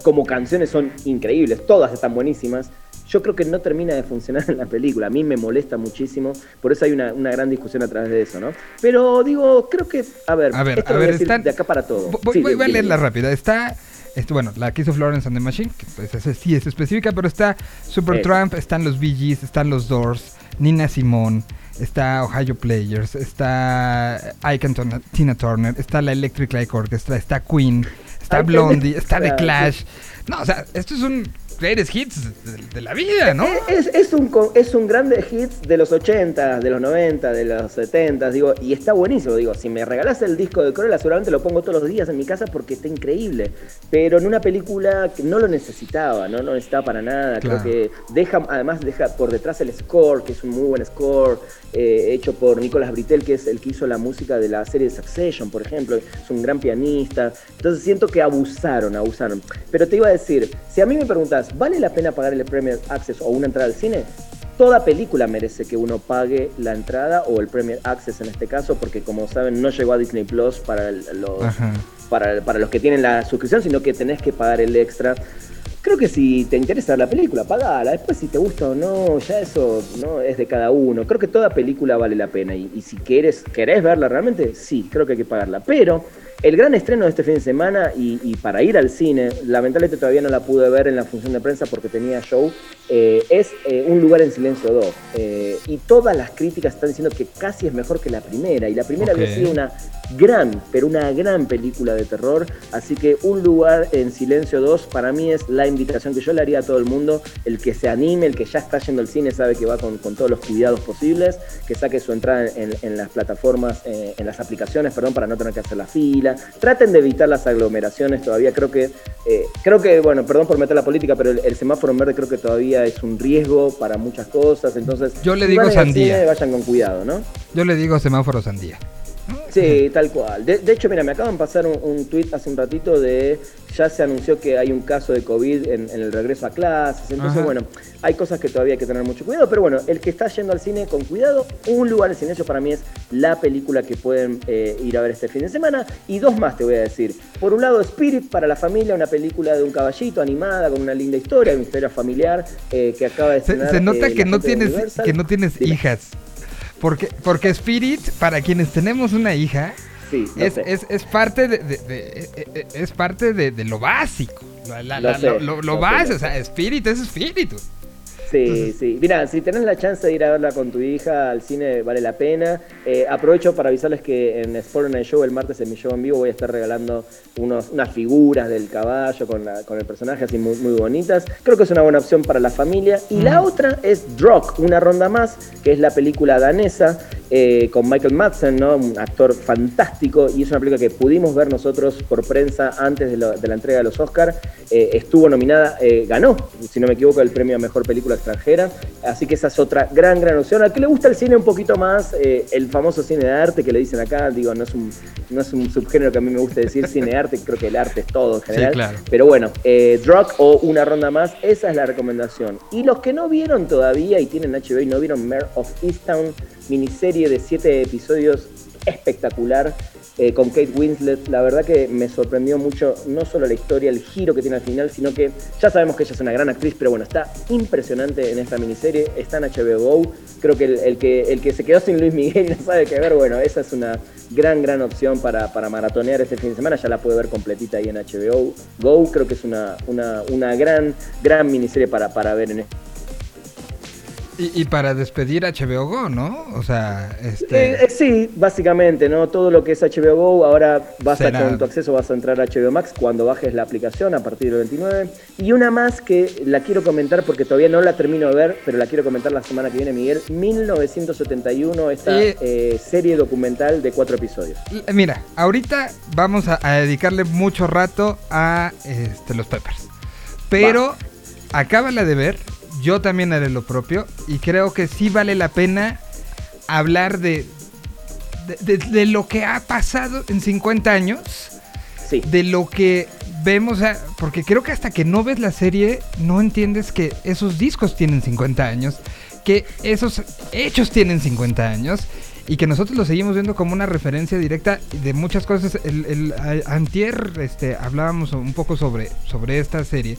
Speaker 4: como canciones son increíbles, todas están buenísimas, yo creo que no termina de funcionar en la película. A mí me molesta muchísimo, por eso hay una, una gran discusión a través de eso, ¿no? Pero digo, creo que, a ver,
Speaker 1: A ver,
Speaker 4: esto
Speaker 1: a
Speaker 4: lo voy
Speaker 1: ver,
Speaker 4: decir de acá para todo.
Speaker 1: Voy,
Speaker 4: Sí,
Speaker 1: voy- voy a leerla rápida. Está, este, bueno, la que hizo Florence and the Machine, que pues sí es específica, pero está Supertramp, están los Bee Gees, están los Doors, Nina Simone, está Ohio Players, está Ike Tina Turner, está la Electric Light Orchestra, está Queen, está Blondie, está The Clash. No, o sea, esto es un greatest hits de, de la vida, ¿no?
Speaker 4: Eh, Es, es un, es un grande hits de los 80, de los 90, de los 70, digo, y está buenísimo, digo, si me regalas el disco de Cruella seguramente lo pongo todos los días en mi casa porque está increíble, pero en una película que no lo necesitaba, no, no necesitaba para nada,
Speaker 1: Claro.
Speaker 4: creo que deja, además deja por detrás el score, que es un muy buen score, eh, hecho por Nicolas Britel, que es el que hizo la música de la serie Succession, por ejemplo, es un gran pianista, entonces siento que abusaron, abusaron, pero te iba a decir, si a mí me preguntas, ¿vale la pena pagar el Premier Access o una entrada al cine? Toda película merece que uno pague la entrada o el Premier Access en este caso, porque como saben no llegó a Disney Plus para el- los,
Speaker 1: Ajá.
Speaker 4: para, para los que tienen la suscripción, sino que tenés que pagar el extra. Creo que si te interesa la película, pagala. Después si te gusta o no, ya eso no es de cada uno. Creo que toda película vale la pena. Y, y si quieres, querés verla realmente, sí, creo que hay que pagarla. Pero el gran estreno de este fin de semana y, y para ir al cine, lamentablemente todavía no la pude ver en la función de prensa porque tenía show, eh, es eh, Un lugar en silencio 2. Eh, y todas las críticas están diciendo que casi es mejor que la primera. Y la primera había sido una gran, pero una gran película de terror. Así que Un lugar en silencio 2 para mí es la invitación que yo le haría a todo el mundo. El que se anime, el que ya está yendo al cine sabe que va con, con todos los cuidados posibles, que saque su entrada en, en las plataformas, en las aplicaciones, perdón, para no tener que hacer la fila. Traten de evitar las aglomeraciones todavía. Creo que, eh, creo que, bueno, perdón por meter la política, pero el, el semáforo en verde creo que todavía es un riesgo para muchas cosas. Entonces,
Speaker 1: Yo le
Speaker 4: si
Speaker 1: digo sandía.
Speaker 4: cine, vayan con cuidado, ¿no?
Speaker 1: Yo le digo semáforo sandía.
Speaker 4: Sí, tal cual. De, de hecho, mira, me acaban de pasar un, un tweet hace un ratito de ya se anunció que hay un caso de COVID en, en el regreso a clases. Entonces,
Speaker 1: Ajá.
Speaker 4: bueno, hay cosas que todavía hay que tener mucho cuidado. Pero bueno, el que está yendo al cine con cuidado, Un lugar en silencio para mí es la película que pueden eh, ir a ver este fin de semana. Y dos más te voy a decir. Por un lado, Spirit para la familia, una película de un caballito animada con una linda historia, una historia familiar eh, que acaba de
Speaker 1: Se,
Speaker 4: estrenar,
Speaker 1: se nota
Speaker 4: eh,
Speaker 1: que no tienes que no tienes
Speaker 4: Dime.
Speaker 1: hijas. Porque, porque Spirit, para quienes tenemos una hija,
Speaker 4: Sí,
Speaker 1: es, es, es parte de, de- de- eh, eh, es parte de, de lo básico. La- la-
Speaker 4: Lo
Speaker 1: la-
Speaker 4: sé,
Speaker 1: lo, básico, o sea. Spirit es espíritu.
Speaker 4: Sí, sí. Mira, si tenés la chance de ir a verla con tu hija al cine, vale la pena. Eh, aprovecho para avisarles que en Sport Night Show, el martes en mi show en vivo, voy a estar regalando unos, unas figuras del caballo con, la, con el personaje así muy, muy bonitas. Creo que es una buena opción para la familia. Y la otra es Drog, una ronda más, que es la película danesa eh, con Michael Madsen, ¿no? un actor fantástico, y es una película que pudimos ver nosotros por prensa antes de, la entrega de los Oscars. Eh, estuvo nominada, eh, ganó, si no me equivoco, el premio a Mejor Película Extranjera, así que esa es otra gran, gran opción. Al que le gusta el cine un poquito más, el famoso cine de arte que le dicen acá, digo, no es un, no es un subgénero que a mí me gusta decir cine de arte, creo que el arte es todo en general. Pero bueno, Drug o una ronda más, esa es la recomendación. Y los que no vieron todavía y tienen HBO y no vieron Mare of Easttown, miniserie de siete episodios espectacular eh, con Kate Winslet. La verdad que me sorprendió mucho no solo la historia, el giro que tiene al final, sino que ya sabemos que ella es una gran actriz, pero bueno, está impresionante en esta miniserie. Está en HBO Go. Creo que el, que el que se quedó sin Luis Miguel no sabe qué ver, bueno, esa es una gran, gran opción para, para maratonear este fin de semana. Ya la puede ver completita ahí en HBO Go. Creo que es una, una, una gran, gran miniserie para, para ver en este
Speaker 1: y, para despedir HBO Go, ¿no? O sea, este...
Speaker 4: Eh, eh, sí, básicamente, ¿no? Todo lo que es HBO Go, ahora vas a, con tu acceso vas a entrar a HBO Max cuando bajes la aplicación a partir del 29. Y una más que la quiero comentar porque todavía no la termino de ver, pero la quiero comentar la semana que viene, Miguel. 1971, esta eh, serie documental de cuatro episodios.
Speaker 1: Mira, ahorita vamos a, dedicarle mucho rato a este, los Peppers. Pero acábala de ver yo también haré lo propio y creo que sí vale la pena hablar de, de, lo que ha pasado en 50 años.
Speaker 4: Sí.
Speaker 1: De lo que vemos, porque creo que hasta que no ves la serie no entiendes que esos discos tienen 50 años, que esos hechos tienen 50 años y que nosotros lo seguimos viendo como una referencia directa de muchas cosas. El, el, antier este, hablábamos un poco sobre, sobre esta serie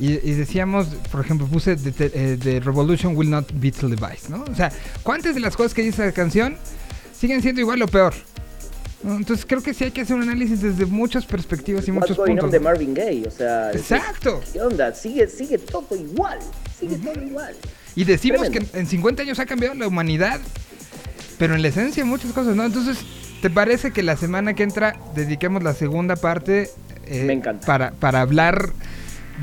Speaker 1: y, decíamos, por ejemplo, puse The, eh, Revolution Will Not Be Televised, ¿no? O sea, ¿cuántas de las cosas que dice la canción siguen siendo igual o peor? Entonces creo que sí hay que hacer un análisis desde muchas perspectivas y muchos puntos.
Speaker 4: de Marvin Gaye, o sea,
Speaker 1: exacto.
Speaker 4: ¿Qué onda? Sigue, sigue todo igual, sigue todo igual.
Speaker 1: Y decimos que en 50 años ha cambiado la humanidad, pero en la esencia muchas cosas, ¿no? Entonces, ¿te parece que la semana que entra dediquemos la segunda parte
Speaker 4: eh, Me encanta.
Speaker 1: para para hablar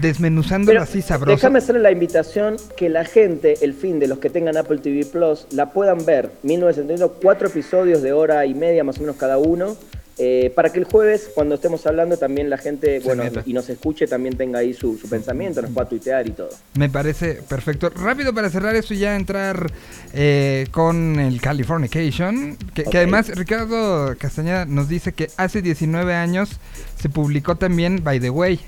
Speaker 1: desmenuzándolo así sabroso.
Speaker 4: Déjame hacerle la invitación que la gente, el fin de los que tengan Apple TV Plus, la puedan ver. 1971, cuatro episodios de hora y media más o menos cada uno. Eh, para que el jueves, cuando estemos hablando, también la gente, bueno, y nos escuche, también tenga ahí su, pensamiento, nos pueda tuitear y todo.
Speaker 1: Me parece perfecto. Rápido para cerrar esto y ya entrar eh, con el Californication, que, que además Ricardo Castañeda nos dice que hace 19 años se publicó también By the Way,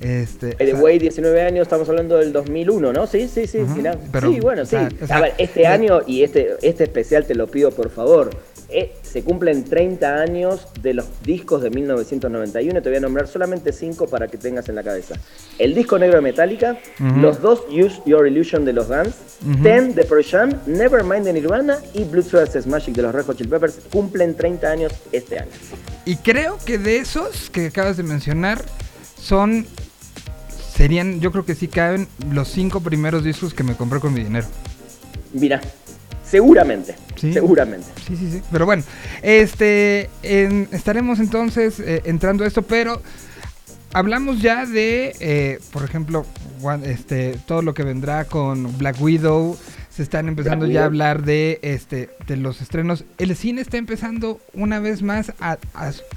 Speaker 4: este, The Way, 19 años, estamos hablando del 2001, ¿no? Sí, sí, sí. sí, bueno, sí. a ver, este año y este, este especial te lo pido por favor. Eh, se cumplen 30 años de los discos de 1991. Te voy a nombrar solamente 5 para que tengas en la cabeza. El disco negro de Metallica, los dos Use Your Illusion de los Guns, Ten de Pearl Jam, Nevermind de Nirvana y Blood Sweat Smashing de los Red Hot Chili Peppers cumplen 30 años este año.
Speaker 1: Y creo que de esos que acabas de mencionar son serían, yo creo que sí caben los cinco primeros discos que me compré con mi dinero.
Speaker 4: Mira, seguramente, seguramente.
Speaker 1: Sí, sí, sí. Pero bueno, este, estaremos entonces eh, entrando a esto, pero hablamos ya de, eh, por ejemplo, este, todo lo que vendrá con Black Widow. Se están empezando ya a hablar de, este, de los estrenos. El cine está empezando una vez más a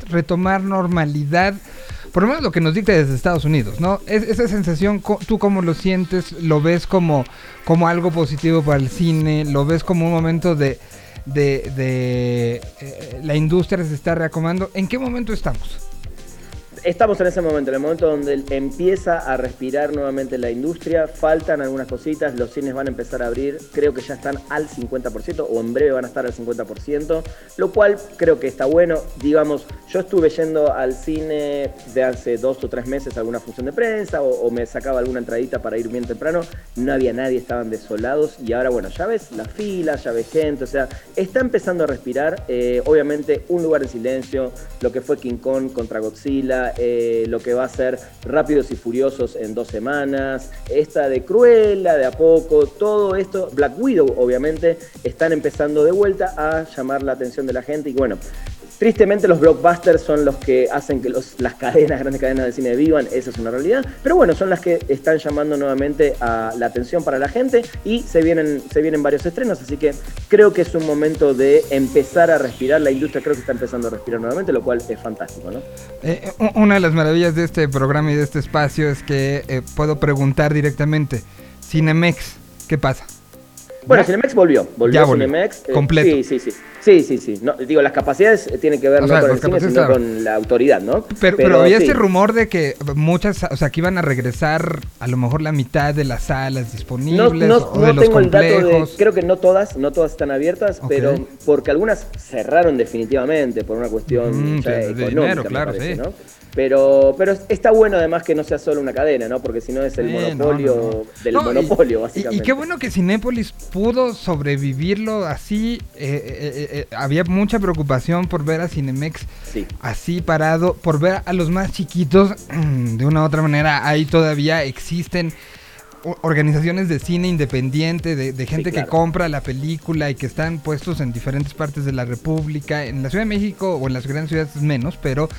Speaker 1: retomar normalidad por lo menos lo que nos dicta desde Estados Unidos, ¿no? Es, esa sensación, ¿tú cómo lo sientes? ¿Lo ves como, como algo positivo para el cine? ¿Lo ves como un momento de, de, de eh, la industria se está reacomodando? ¿En qué momento estamos?
Speaker 4: Estamos en ese momento, en el momento donde empieza a respirar nuevamente la industria, faltan algunas cositas, los cines van a empezar a abrir, creo que ya están al 50% o en breve van a estar al 50%, lo cual creo que está bueno, digamos, yo estuve yendo al cine de hace dos o tres meses a alguna función de prensa o, me sacaba alguna entradita para ir bien temprano, no había nadie, estaban desolados y ahora bueno, ya ves la fila, ya ves gente, o sea, está empezando a respirar, eh, obviamente un lugar en silencio, lo que fue King Kong contra Godzilla, eh, lo que va a ser Rápidos y Furiosos en dos semanas, esta de Cruella de a poco, todo esto, Black Widow obviamente, están empezando de vuelta a llamar la atención de la gente y bueno, Tristemente los blockbusters son los que hacen que las cadenas, grandes cadenas de cine vivan, esa es una realidad, pero bueno, son las que están llamando nuevamente a la atención para la gente y se vienen, varios estrenos, así que creo que es un momento de empezar a respirar, la industria creo que está empezando a respirar nuevamente, lo cual es fantástico, ¿no?
Speaker 1: Eh, una de las maravillas de este programa y de este espacio es que eh, puedo preguntar directamente, Cinemex, ¿qué pasa?
Speaker 4: Bueno, Cinemex volvió, volvió, Cinemex.
Speaker 1: Eh, completo.
Speaker 4: Sí, sí, sí. Sí, sí, sí. No, digo, las capacidades tienen que ver no con el cine, sino con la autoridad, ¿no?
Speaker 1: Pero, pero, había ese rumor de que muchas, o sea, que iban a regresar a lo mejor la mitad de las salas disponibles
Speaker 4: no, no, no tengo el dato de, creo que no todas, no todas están abiertas, pero porque algunas cerraron definitivamente por una cuestión mm, económica, dinero, claro, sí. ¿no? Pero, pero está bueno además que no sea solo una cadena, ¿no? Porque si no es el monopolio del monopolio, básicamente.
Speaker 1: Y, qué bueno que Cinépolis pudo sobrevivirlo así. Eh, eh, eh, había mucha preocupación por ver a Cinemex así parado, por ver a los más chiquitos. De una u otra manera, ahí todavía existen organizaciones de cine independiente, de, gente que compra la película y que están puestos en diferentes partes de la República. En la Ciudad de México o en las grandes ciudades menos, pero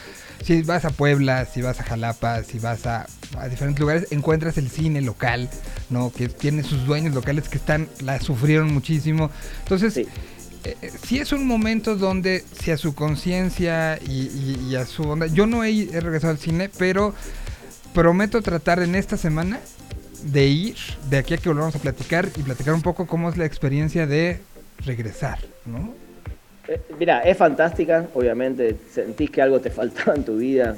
Speaker 1: si vas a Puebla, si vas a Jalapa, si vas a, diferentes lugares, encuentras el cine local, ¿no? Que tiene sus dueños locales que están, la sufrieron muchísimo. Entonces, sí. Eh, eh, es un momento donde, si a su conciencia y, a su onda, yo no he, regresado al cine, pero prometo tratar en esta semana de ir, de aquí a que volvamos a platicar y platicar un poco cómo es la experiencia de regresar, ¿no?
Speaker 4: Eh, mira, es fantástica, obviamente, sentís que algo te faltaba en tu vida,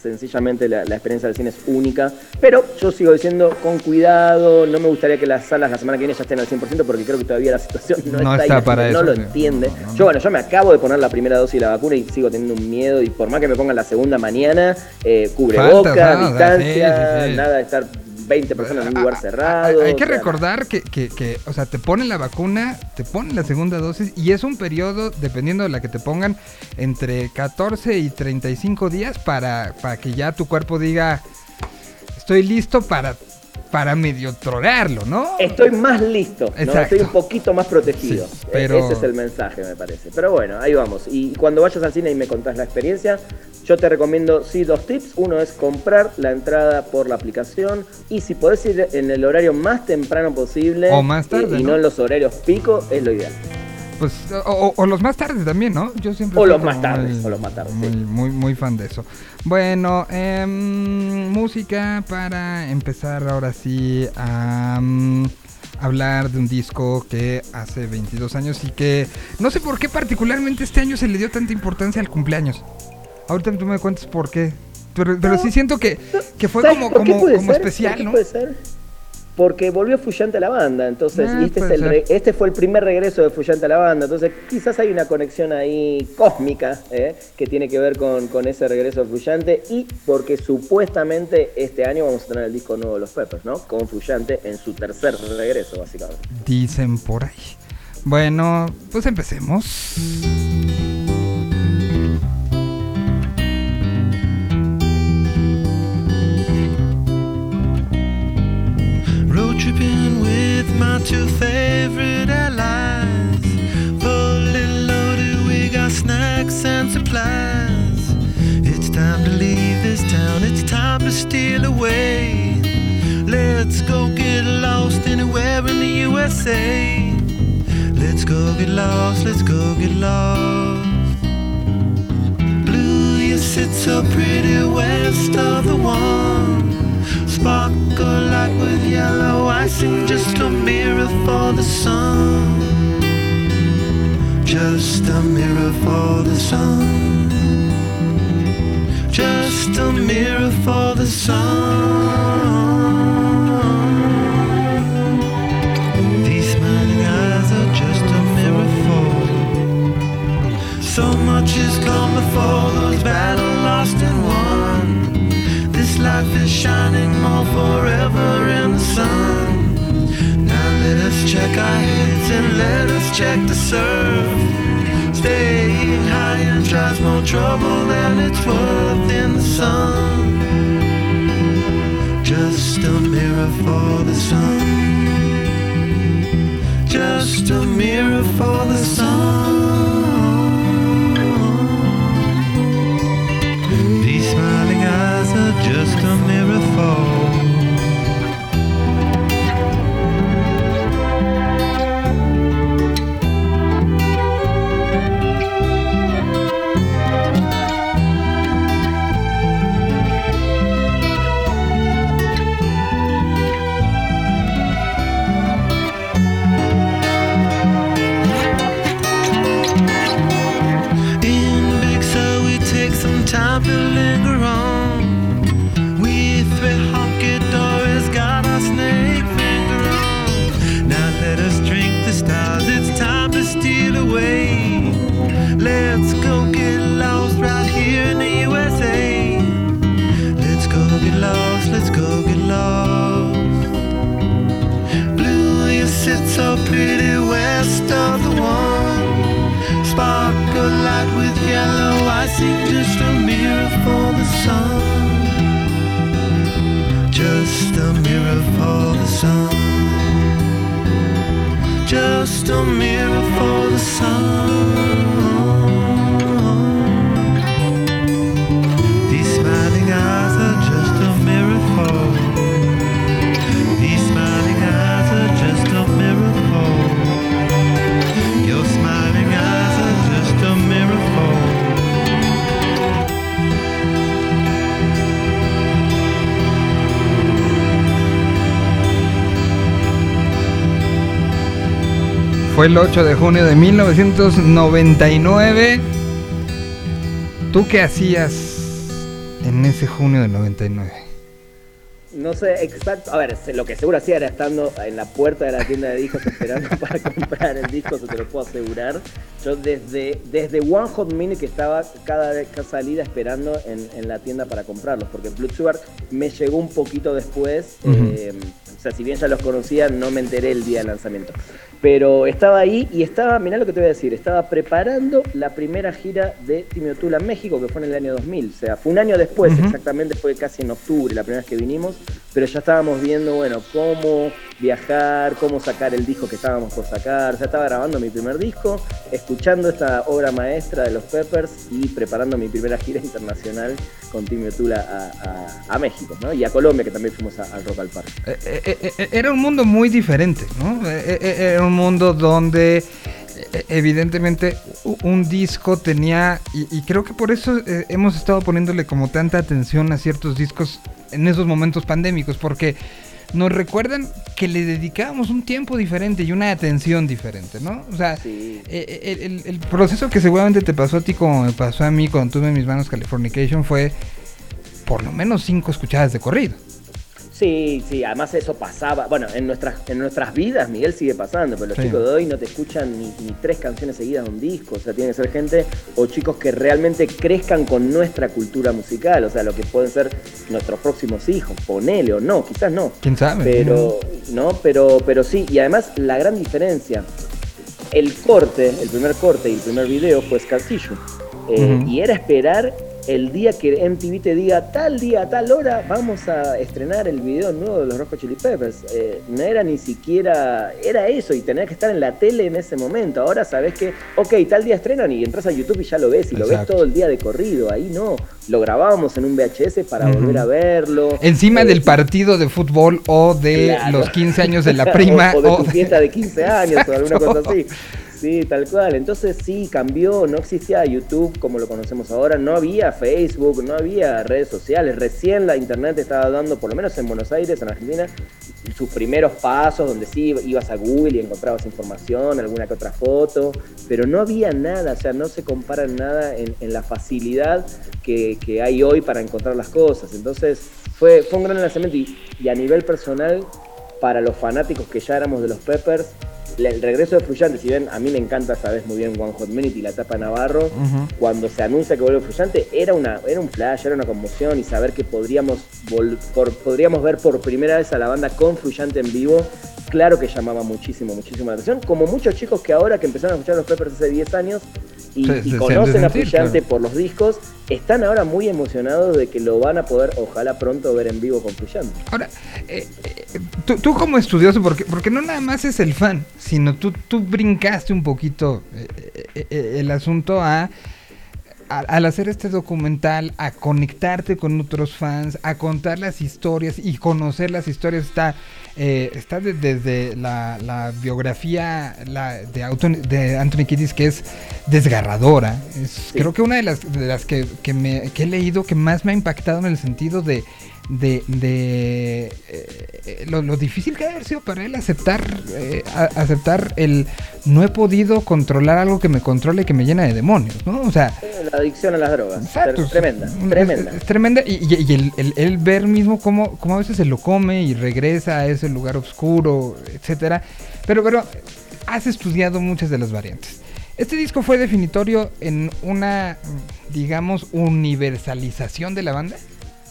Speaker 4: sencillamente la, experiencia del cine es única, pero yo sigo diciendo con cuidado, no me gustaría que las salas la semana que viene ya estén al 100% porque creo que todavía la situación no, está, para eso, no lo entiende. yo bueno, yo me acabo de poner la primera dosis de la vacuna y sigo teniendo un miedo y por más que me pongan la segunda mañana, eh, cubre boca, distancia, nada de estar 20 personas en un lugar cerrado.
Speaker 1: Hay, que recordar que, que, o sea, te ponen la vacuna, te ponen la segunda dosis y es un periodo, dependiendo de la que te pongan, entre 14 y 35 días para, para que ya tu cuerpo diga, estoy listo para para medio trolearlo, ¿no?
Speaker 4: Estoy más listo, ¿no? estoy un poquito más protegido. Ese es el mensaje, me parece. Pero bueno, ahí vamos. Y cuando vayas al cine y me contás la experiencia, yo te recomiendo, sí, dos tips. Uno es comprar la entrada por la aplicación y si podés ir en el horario más temprano posible
Speaker 1: o más tarde,
Speaker 4: y, ¿no? en los horarios pico, es lo ideal.
Speaker 1: Pues, o, los más tardes también, ¿no?
Speaker 4: Yo siempre o los más tardes, o los más tardes.
Speaker 1: Muy, muy, muy fan de eso. Bueno, em, música para empezar ahora sí a mm, hablar de un disco que hace 22 años y que no sé por qué particularmente este año se le dio tanta importancia al cumpleaños. Ahorita tú me cuentas por qué. Pero, pero sí siento que, que fue como, como, como especial, ¿no?
Speaker 4: Puede ser? Porque volvió Fuyante a la banda, entonces, ah, y este, es el este fue el primer regreso de Fuyante a la banda, entonces quizás hay una conexión ahí cósmica ¿eh? que tiene que ver con, con, ese regreso de Fuyante y porque supuestamente este año vamos a tener el disco nuevo de los Peppers, ¿no? Con Fuyante en su tercer regreso, básicamente.
Speaker 1: Dicen por ahí. Bueno, pues empecemos. Tripping with my two favorite allies. Fully loaded, we got snacks and supplies. It's time to leave this town, it's time to steal away. Let's go get lost anywhere in the USA. Let's go get lost, let's go get lost. Blue, you sit so pretty west of the one sparkle like with yellow icing, just a mirror for the sun. Just a mirror for the sun. Just a mirror for the sun. These smiling eyes are just a mirror for. So much
Speaker 6: trouble than it's worth in the sun. Just a mirror for the sun. Just a mirror for the
Speaker 1: Fue el 8 de junio de 1999. ¿Tú qué hacías en ese junio del 99?
Speaker 4: No sé exacto, a ver, se- lo que seguro hacía era estando en la puerta de la tienda de discos esperando para comprar el disco, eso te lo puedo asegurar. Yo desde, desde One Hot Minute que estaba cada, vez- cada salida esperando en, en la tienda para comprarlos, porque Blood Sugar me llegó un poquito después,
Speaker 1: Ujú.
Speaker 4: eh, o sea, si bien ya los conocía, no me enteré el día del lanzamiento. Pero estaba ahí y estaba, mirá lo que te voy a decir, estaba preparando la primera gira de Timmy Tula en México, que fue en el año 2000. O sea, fue un año después,
Speaker 1: Ujú.
Speaker 4: exactamente, fue casi en octubre, la primera vez que vinimos. Pero ya estábamos viendo, bueno, cómo viajar, cómo sacar el disco que estábamos por sacar. O sea, estaba grabando mi primer disco, escuchando esta obra maestra de los Peppers y preparando mi primera gira internacional con Timmy Tula a, a- a México, ¿no? Y a Colombia, que también fuimos a- al Rock al Parque.
Speaker 1: Eh, eh, eh, eh, era un mundo muy diferente, ¿no? Era un mundo donde eh, evidentemente un disco tenía, y, y creo que por eso eh, hemos estado poniéndole como tanta atención a ciertos discos en esos momentos pandémicos, porque nos recuerdan que le dedicábamos un tiempo diferente y una atención diferente, ¿no? O sea,
Speaker 4: Sí.
Speaker 1: eh, el, el- el proceso que seguramente te pasó a ti como me pasó a mí cuando tuve en mis manos Californication fue por lo menos cinco escuchadas de corrido.
Speaker 4: Sí, sí, además eso pasaba, bueno, en nuestras, en nuestras vidas, Miguel sigue pasando, pero los
Speaker 1: Sí.
Speaker 4: chicos de hoy no te escuchan ni, ni tres canciones seguidas de un disco, o sea, tiene que ser gente o chicos que realmente crezcan con nuestra cultura musical, o sea, lo que pueden ser nuestros próximos hijos, ponele o no, quizás no,
Speaker 1: ¿Quién sabe?
Speaker 4: pero, no, pero, pero sí, y además la gran diferencia, el corte, el primer corte y el primer video fue Scar Tissue, eh, y era esperar el día que MTV te diga tal día, a tal hora, vamos a estrenar el video nuevo de los Rojo Chili Peppers. Eh, no era ni siquiera, era eso y tenía que estar en la tele en ese momento. Ahora sabes que, ok, tal día estrenan y entras a YouTube y ya lo ves y lo ves todo el día de corrido. Ahí no, lo grabábamos en un VHS para volver a verlo.
Speaker 1: Encima
Speaker 4: Eh,
Speaker 1: del partido de fútbol o de
Speaker 4: Claro.
Speaker 1: los 15 años de la prima.
Speaker 4: o, o de tu
Speaker 1: de-
Speaker 4: fiesta de 15 años o alguna cosa así. Sí, tal cual. Entonces sí, cambió. No existía YouTube como lo conocemos ahora. No había Facebook, no había redes sociales. Recién la internet estaba dando, por lo menos en Buenos Aires, en Argentina, sus primeros pasos donde sí ibas a Google y encontrabas información, alguna que otra foto. Pero no había nada, o sea, no se compara nada en, la facilidad que, hay hoy para encontrar las cosas. Entonces fue, fue un gran lanzamiento y, a nivel personal para los fanáticos que ya éramos de los Peppers, el regreso de Fruyante, si bien a mí me encanta, sabes muy bien One Hot Minute y la etapa Navarro, cuando se anuncia que vuelve Fruyante, era, una, era un flash, era una conmoción y saber que podríamos, vol- por- podríamos ver por primera vez a la banda con Fruyante en vivo, claro que llamaba muchísimo, muchísimo la atención, como muchos chicos que ahora que empezaron a escuchar los Peppers hace 10 años, y, conocen a
Speaker 1: claro.
Speaker 4: por los discos, están ahora muy emocionados de que lo van a poder, ojalá pronto, ver en vivo con Frusciante.
Speaker 1: Ahora, eh, eh, tú, como estudioso, porque, porque no nada más es el fan, sino tú, tú brincaste un poquito eh, el asunto a, a- al hacer este documental, a conectarte con otros fans, a contar las historias y conocer las historias. Está, eh, está de- desde la, la biografía la, de, Anthony Kiddis, que es desgarradora. Es, Creo que una de las, de las que, que me, que he leído que más me ha impactado en el sentido de, de, de eh, lo, lo difícil que ha sido para él aceptar eh, a- aceptar el no he podido controlar algo que me controle y que me llena de demonios, ¿no? O sea,
Speaker 4: La adicción a las drogas.
Speaker 1: Exacto,
Speaker 4: Tre- Tremenda, tremenda.
Speaker 1: Es, es tremenda. Y, y- y el, el- el ver mismo cómo, cómo a veces se lo come y regresa a ese lugar oscuro, etcétera. Pero, pero has estudiado muchas de las variantes. Este disco fue definitorio en una, digamos, universalización de la banda.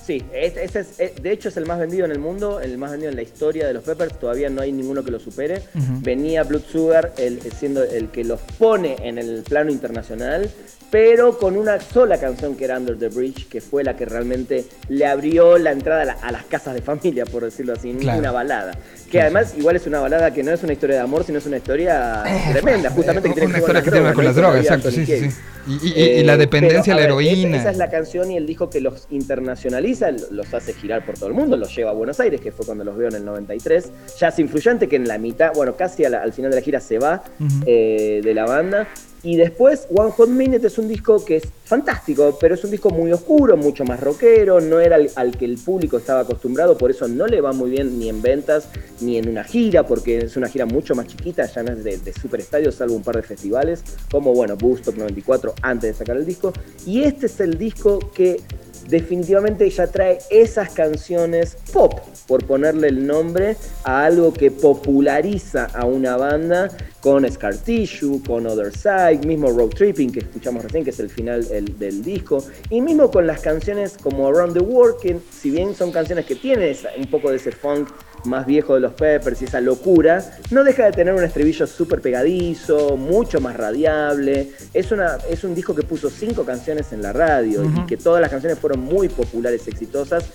Speaker 4: Sí, este es, eh, de hecho es el más vendido en el mundo, el más vendido en la historia de los Peppers, todavía no hay ninguno que lo supere. Venía Blood Sugar el- siendo el que los pone en el plano internacional, pero con una sola canción que era Under the Bridge, que fue la que realmente le abrió la entrada a, la- a las casas de familia, por decirlo así,
Speaker 1: Claro.
Speaker 4: una balada. Que además igual es una balada que no es una historia de amor, sino es una historia tremenda, justamente
Speaker 1: Eh, una
Speaker 4: que ver
Speaker 1: historia que
Speaker 4: con
Speaker 1: tiene que ver con las
Speaker 4: drogas,
Speaker 1: exacto, sí, sí, sí. Y, y- y la
Speaker 4: Eh,
Speaker 1: dependencia a la heroína.
Speaker 4: Esa, esa es la canción y el disco que los internacionaliza, los hace girar por todo el mundo, los lleva a Buenos Aires, que fue cuando los veo en el 93. Jazz Influyente, que en la mitad, bueno, casi la- al final de la gira se va eh, de la banda. Y después One Hot Minute es un disco que es fantástico, pero es un disco muy oscuro, mucho más rockero, no era al, que el público estaba acostumbrado, por eso no le va muy bien ni en ventas ni en una gira, porque es una gira mucho más chiquita, ya no es de, de super estadios, salvo un par de festivales, como bueno, Woodstock 94 antes de sacar el disco. Y este es el disco que definitivamente ya trae esas canciones pop, por ponerle el nombre a algo que populariza a una banda con Scar Tissue, con Other Side, mismo Road Tripping que escuchamos recién, que es el final el- del disco, y mismo con las canciones como Around the World, que si bien son canciones que tienen un poco de ese funk más viejo de los Peppers y esa locura, no deja de tener un estribillo súper pegadizo, mucho más radiable. Es, una, es un disco que puso cinco canciones en la radio y que todas las canciones fueron muy populares, exitosas.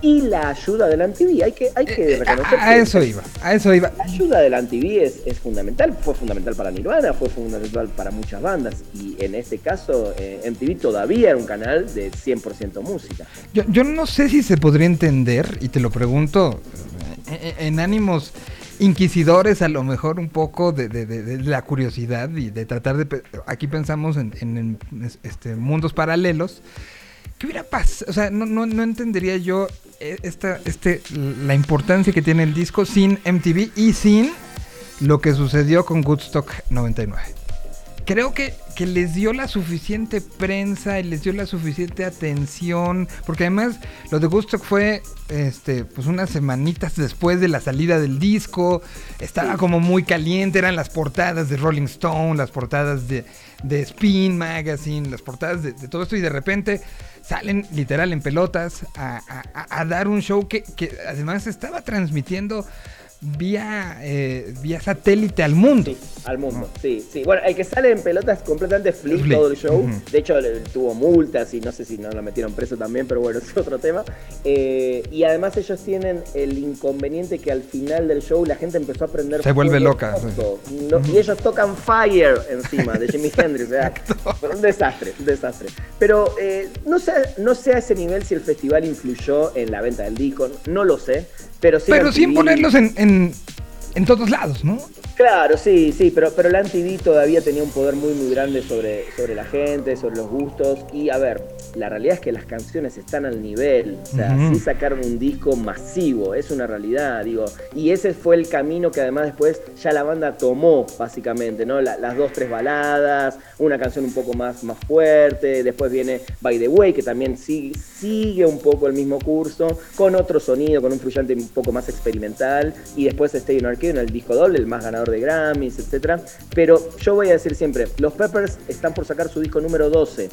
Speaker 4: Y la ayuda de la MTV, hay que, hay que
Speaker 1: Eh,
Speaker 4: reconocer
Speaker 1: a, eso iba, a eso iba.
Speaker 4: la ayuda de la MTV es, es fundamental, fue fundamental para Nirvana, fue fundamental para muchas bandas y en este caso eh, MTV todavía era un canal de 100% música.
Speaker 1: Yo, yo no sé si se podría entender, y te lo pregunto eh, en ánimos inquisidores, a lo mejor un poco de, de- de- de la curiosidad y de tratar de... Aquí pensamos en, en- este, mundos paralelos. ¿Qué hubiera pasado? O sea, no, no, no entendería yo eh, esta, este, la importancia que tiene el disco sin MTV y sin lo que sucedió con Woodstock 99 creo que, que les dio la suficiente prensa y les dio la suficiente atención, porque además lo de Woodstock fue este pues unas semanitas después de la salida del disco, estaba como muy caliente, eran las portadas de Rolling Stone, las portadas de, de Spin Magazine, las portadas de, de todo esto y de repente salen literal en pelotas a, a- a- a dar un show que, que además estaba transmitiendo vía, eh, vía satélite al mundo.
Speaker 4: Sí, al mundo, sí, sí. Bueno, el que sale en pelotas completamente flip
Speaker 1: Flip,
Speaker 4: todo el show. De hecho, tuvo multas y no sé si no lo metieron preso también, pero bueno, es otro tema. Eh, y además ellos tienen el inconveniente que al final del show la gente empezó a prender
Speaker 1: Se vuelve loca.
Speaker 4: No- Y ellos tocan Fire encima de Jimi Hendrix. un desastre, un desastre. Pero eh, no, sé, no sé a ese nivel si el festival influyó en la venta del disco, no lo sé. Pero
Speaker 1: Pero sin ponerlos en, en, en todos lados, ¿no?
Speaker 4: Claro, sí, sí, pero, pero la MTV todavía tenía un poder muy, muy grande sobre, sobre la gente, sobre los gustos. Y a ver, la realidad es que las canciones están al nivel. O sea, sí sacaron un disco masivo, es una realidad, digo. Y ese fue el camino que además después ya la banda tomó, básicamente, ¿no? La- las dos, tres baladas, una canción un poco más, más fuerte. Después viene By the Way, que también sigue, sigue un poco el mismo curso, con otro sonido, con un fluyente un poco más experimental. Y después Stay in Arcade, en el disco doble, el más ganador de Grammys, etc. Pero yo voy a decir siempre, los Peppers están por sacar su disco número 12.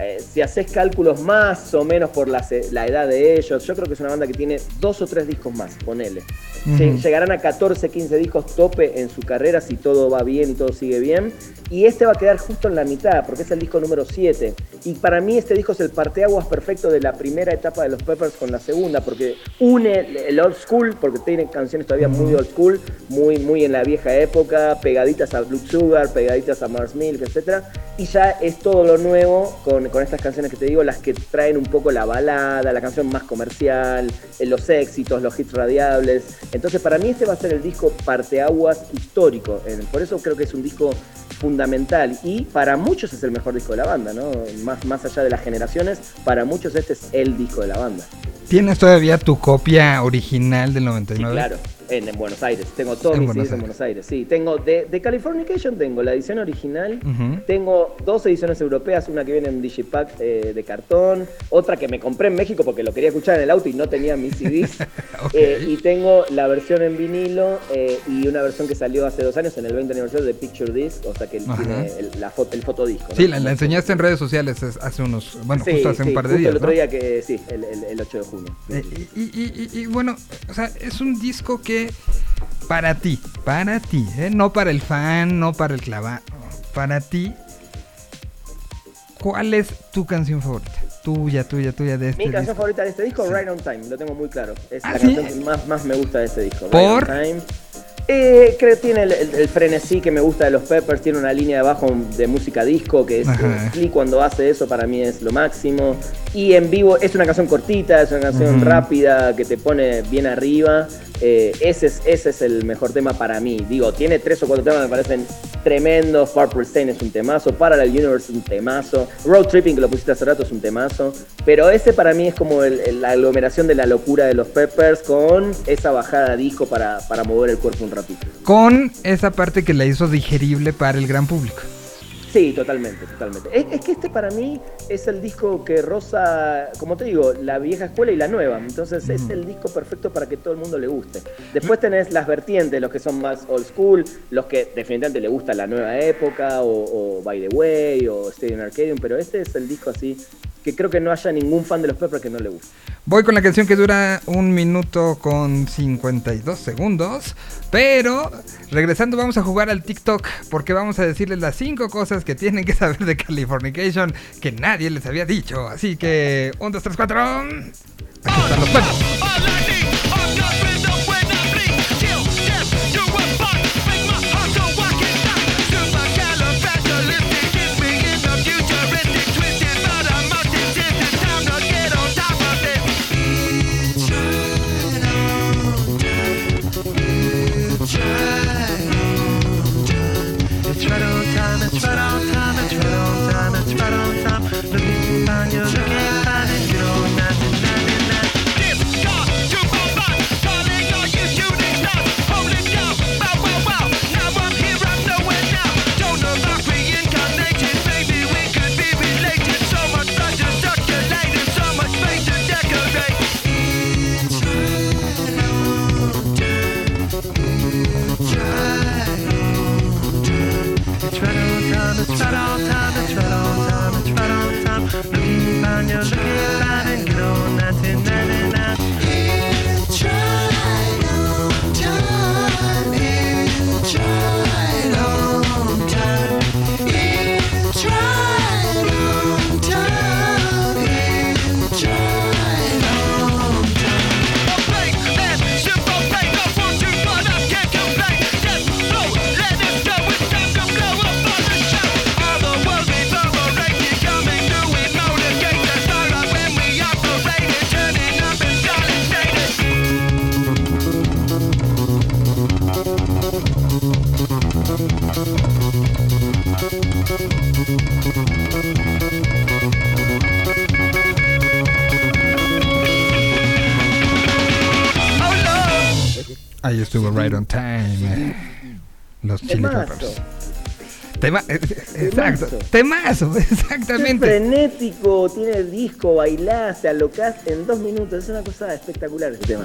Speaker 4: Eh, si haces cálculos más o menos por la, la edad de ellos, yo creo que es una banda que tiene dos o tres discos más, ponele. Llegarán a 14, 15 discos tope en su carrera si todo va bien y todo sigue bien. Y este va a quedar justo en la mitad, porque es el disco número 7. Y para mí este disco es el parteaguas perfecto de la primera etapa de los Peppers con la segunda, porque une el- old school, porque tiene canciones todavía muy old school, muy, muy en la vieja época, pegaditas a Blue Sugar, pegaditas a Mars Milk, etc. Y ya es todo lo nuevo con, con estas canciones que te digo, las que traen un poco la balada, la canción más comercial, eh, los éxitos, los hits radiables. Entonces para mí este va a ser el disco parteaguas histórico. Por eso creo que es un disco fundamental y para muchos es el mejor disco de la banda, ¿no? Más, más allá de las generaciones, para muchos este es el disco de la banda.
Speaker 1: ¿Tienes todavía tu copia original del
Speaker 4: Sí,
Speaker 1: 99?
Speaker 4: claro. En, en Buenos Aires. Tengo todos mis CDs en. Buenos Aires. Sí, tengo de, de Californication, tengo la edición original. Tengo dos ediciones europeas, una que viene en Digipack eh, de cartón, otra que me compré en México porque lo quería escuchar en el auto y no tenía mis CDs.
Speaker 1: Ok.
Speaker 4: Eh, y tengo la versión en vinilo eh, y una versión que salió hace dos años en el 20 aniversario de Picture Disc, o sea que
Speaker 1: Ajá.
Speaker 4: tiene el, la foto, el fotodisco. ¿no?
Speaker 1: Sí, la, la enseñaste en redes sociales es- hace unos, bueno,
Speaker 4: Sí,
Speaker 1: justo hace un par de
Speaker 4: justo
Speaker 1: días.
Speaker 4: el otro
Speaker 1: ¿no?
Speaker 4: día que, sí, el, el- el 8 de junio.
Speaker 1: Eh, y, y- y- y bueno, o sea, es un disco que para ti, para ti, ¿eh? no para el fan, no para el clavado, para ti, ¿cuál es tu canción favorita? Tuya, tuya, tuya de este
Speaker 4: Mi canción
Speaker 1: disco.
Speaker 4: favorita de este disco,
Speaker 1: Sí.
Speaker 4: Right on Time, lo tengo muy claro. Es
Speaker 1: ¿Ah,
Speaker 4: la
Speaker 1: sí?
Speaker 4: canción que más, más me gusta de este disco.
Speaker 1: ¿Por?
Speaker 4: Right on Time. Eh, creo que tiene el, el- el frenesí que me gusta de los Peppers, tiene una línea de bajo de música disco que es Flea cuando hace eso para mí es lo máximo. Y en vivo es una canción cortita, es una canción rápida que te pone bien arriba. Eh, ese, es, ese es el mejor tema para mí. Digo, tiene tres o cuatro temas que me parecen tremendos. Purple Stain es un temazo, Parallel Universe es un temazo, Road Tripping que lo pusiste hace rato es un temazo. Pero ese para mí es como la aglomeración de la locura de los Peppers con esa bajada disco para, para mover el cuerpo un ratito.
Speaker 1: Con esa parte que la hizo digerible para el gran público.
Speaker 4: Sí, totalmente, totalmente. Es, es que este para mí es el disco que roza, como te digo, la vieja escuela y la nueva. Entonces es el disco perfecto para que todo el mundo le guste. Después tenés las vertientes, los que son más old school, los que definitivamente le gusta la nueva época, o, o By the Way, o Stadium Arcadium, pero este es el disco así que creo que no haya ningún fan de los Peppers que no le guste.
Speaker 1: Voy con la canción que dura un minuto con 52 segundos. Pero regresando vamos a jugar al TikTok porque vamos a decirles las 5 cosas que tienen que saber de Californication que nadie les había dicho. Así que 1, 2, 3, 4. Aquí están los cuentos.
Speaker 6: It's right on time, it's right on time, it's right on time, it's right on time. Looking you're looking Right on Time.
Speaker 1: eh, Los Chili. Peppers. Tema, exacto. Temazo,
Speaker 4: Es
Speaker 1: exactamente.
Speaker 4: frenético, tiene el disco, bailás, te alocás en dos minutos. Es una cosa espectacular ese tema.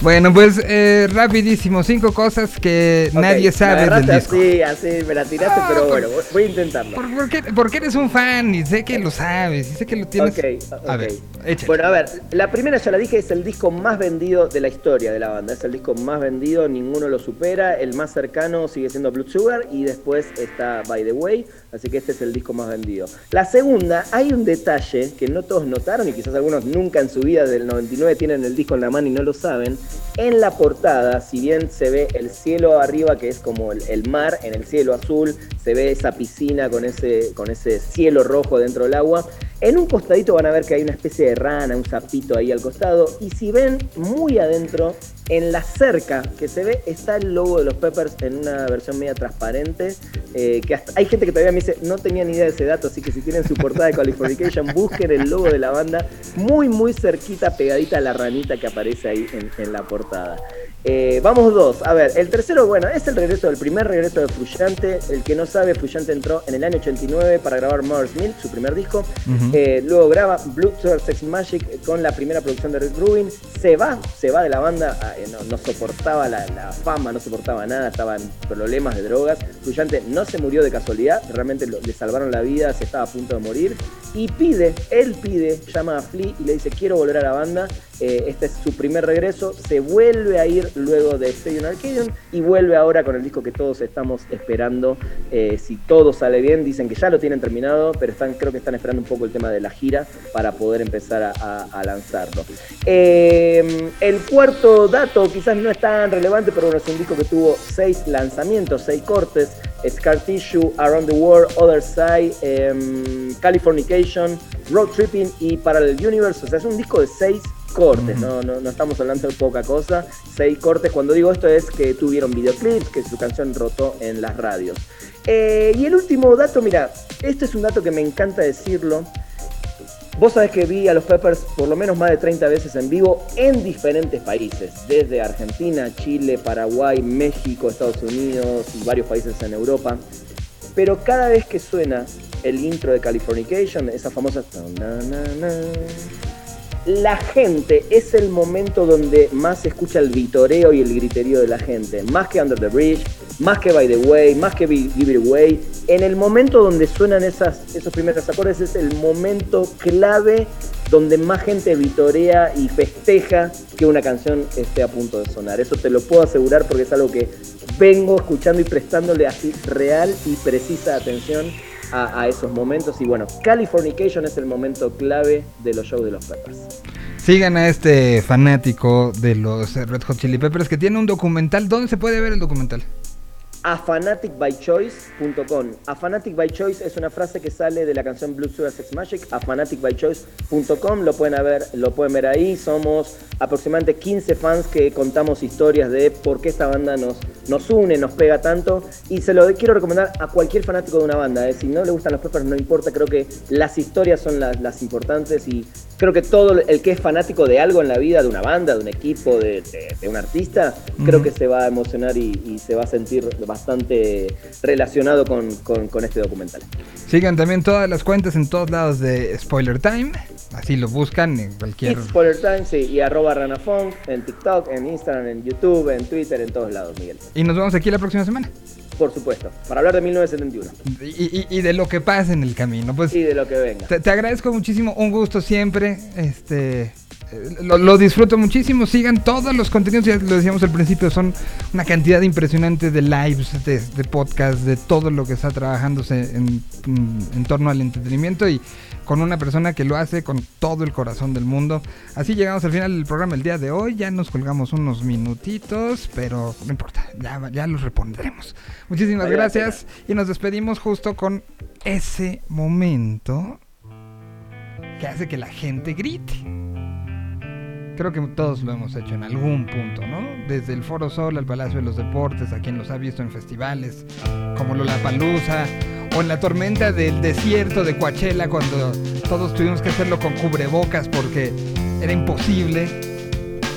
Speaker 1: Bueno, pues eh, rapidísimo, cinco cosas que nadie sabe del disco.
Speaker 4: Así, así, me la tiraste,
Speaker 1: Ah,
Speaker 4: pero
Speaker 1: por-
Speaker 4: bueno, voy a intentarlo.
Speaker 1: ¿Por, por qué, porque eres un fan y sé que lo sabes y sé que lo tienes.
Speaker 4: Ok,
Speaker 1: A
Speaker 4: ok.
Speaker 1: ver, échale.
Speaker 4: Bueno, a ver, la primera ya la dije, es el disco más vendido de la historia de la banda. Es el disco más vendido, ninguno lo supera. El más cercano sigue siendo Blood Sugar y después está By the Way. Así que este es el disco más vendido. La segunda, hay un detalle que no todos notaron y quizás algunos nunca en su vida del 99 tienen el disco en la mano y no lo saben. En la portada, si bien se ve el cielo arriba, que es como el, mar en el cielo azul, se ve esa piscina con ese, con ese cielo rojo dentro del agua. En un costadito van a ver que hay una especie de rana, un sapito ahí al costado. Y si ven muy adentro, en la cerca que se ve, está el logo de los Peppers en una versión media transparente. eh, que hasta- hay gente que todavía me dice, no tenía ni idea de ese dato, así que si tienen su portada de Californication, busquen el logo de la banda muy, muy cerquita, pegadita a la ranita que aparece ahí en, en la portada. Eh, vamos dos. A ver, el tercero, bueno, es el regreso, el primer regreso de Fruyante. El que no sabe, Fruyante entró en el año 89 para grabar Mother's Milk, su primer disco. Luego graba Blue Sugar Sex Magic con la primera producción de Rick Rubin. Se va, se va de la banda, ah, eh, no, soportaba la, fama, no soportaba nada, estaba en problemas de drogas. Fruyante no se murió de casualidad, realmente le salvaron la vida, se estaba a punto de morir. Y pide, él pide, llama a Flea y le dice: Quiero volver a la banda. Eh, este es su primer regreso. Se vuelve a ir luego de Stadium Arcadium y vuelve ahora con el disco que todos estamos esperando. Eh, si todo sale bien, dicen que ya lo tienen terminado, pero están, creo que están esperando un poco el tema de la gira para poder empezar a, lanzarlo. Eh, el cuarto dato quizás no es tan relevante, pero bueno, es un disco que tuvo seis lanzamientos, seis cortes. Scar Tissue, Around the World, Other Side, em, Californication, Road Tripping y Parallel Universe. O sea, es un disco de seis cortes, no, no, no estamos hablando de poca cosa. Seis cortes, cuando digo esto es que tuvieron videoclips, que su canción rotó en las radios. Eh, y el último dato, mira, este es un dato que me encanta decirlo. Vos sabés que vi a los Peppers por lo menos más de 30 veces en vivo en diferentes países, desde Argentina, Chile, Paraguay, México, Estados Unidos y varios países en Europa. Pero cada vez que suena el intro de Californication, esa famosa... la gente es el momento donde más se escucha el vitoreo y el griterío de la gente. Más que Under the Bridge, más que By the Way, más que Give It Away. En el momento donde suenan esos primeros acordes es el momento clave donde más gente vitorea y festeja que una canción esté a punto de sonar. Eso te lo puedo asegurar porque es algo que vengo escuchando y prestándole así real y precisa atención a, esos momentos. Y bueno, Californication es el momento clave de los shows de los Peppers.
Speaker 1: Sigan a este fanático de los Red Hot Chili Peppers que tiene un documental. ¿Dónde se puede ver el documental?
Speaker 4: A fanaticbychoice.com. A fanatic by choice es una frase que sale de la canción Blue Sugar Sex Magic. A fanaticbychoice.com lo pueden ver, lo pueden ver ahí. Somos aproximadamente 15 fans que contamos historias de por qué esta banda nos, nos une, nos pega tanto. Y se lo quiero recomendar a cualquier fanático de una banda. ¿eh? Si no le gustan los Peppers, no importa. Creo que las historias son las, las importantes y creo que todo el que es fanático de algo en la vida, de una banda, de un equipo, de, de- de un artista, creo que se va a emocionar y, y se va a sentir bastante relacionado con, con- con este documental.
Speaker 1: Sigan también todas las cuentas en todos lados de Spoiler Time. Así lo buscan en cualquier.
Speaker 4: It's Spoiler Time, sí, y arroba ranafunk en TikTok, en Instagram, en YouTube, en Twitter, en todos lados, Miguel.
Speaker 1: Y nos vemos aquí la próxima semana.
Speaker 4: Por supuesto, para hablar de 1971
Speaker 1: Y, y- y de lo que pasa en el camino. Pues
Speaker 4: y de lo que venga.
Speaker 1: te, te agradezco muchísimo, un gusto siempre. Este. eh, Lo, lo disfruto muchísimo. Sigan todos los contenidos, ya lo decíamos al principio, son una cantidad impresionante de lives, de, de podcasts, de todo lo que está trabajándose en, en torno al entretenimiento y con una persona que lo hace con todo el corazón del mundo. Así llegamos al final del programa el día de hoy. Ya nos colgamos unos minutitos, pero no importa, ya, ya los repondremos. Muchísimas gracias y nos despedimos justo con ese momento que hace que la gente grite. Creo que todos lo hemos hecho en algún punto, ¿no? Desde el Foro Sol al Palacio de los Deportes, a quien los ha visto en festivales como Lollapalooza, o en la tormenta del desierto de Coachella cuando todos tuvimos que hacerlo con cubrebocas porque era imposible.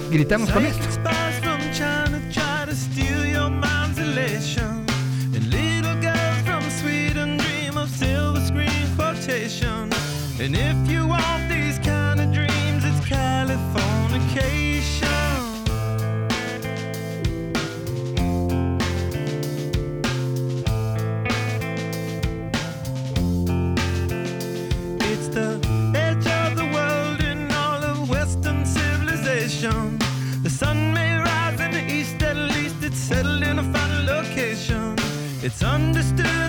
Speaker 1: Gritamos con esto.
Speaker 6: It's understood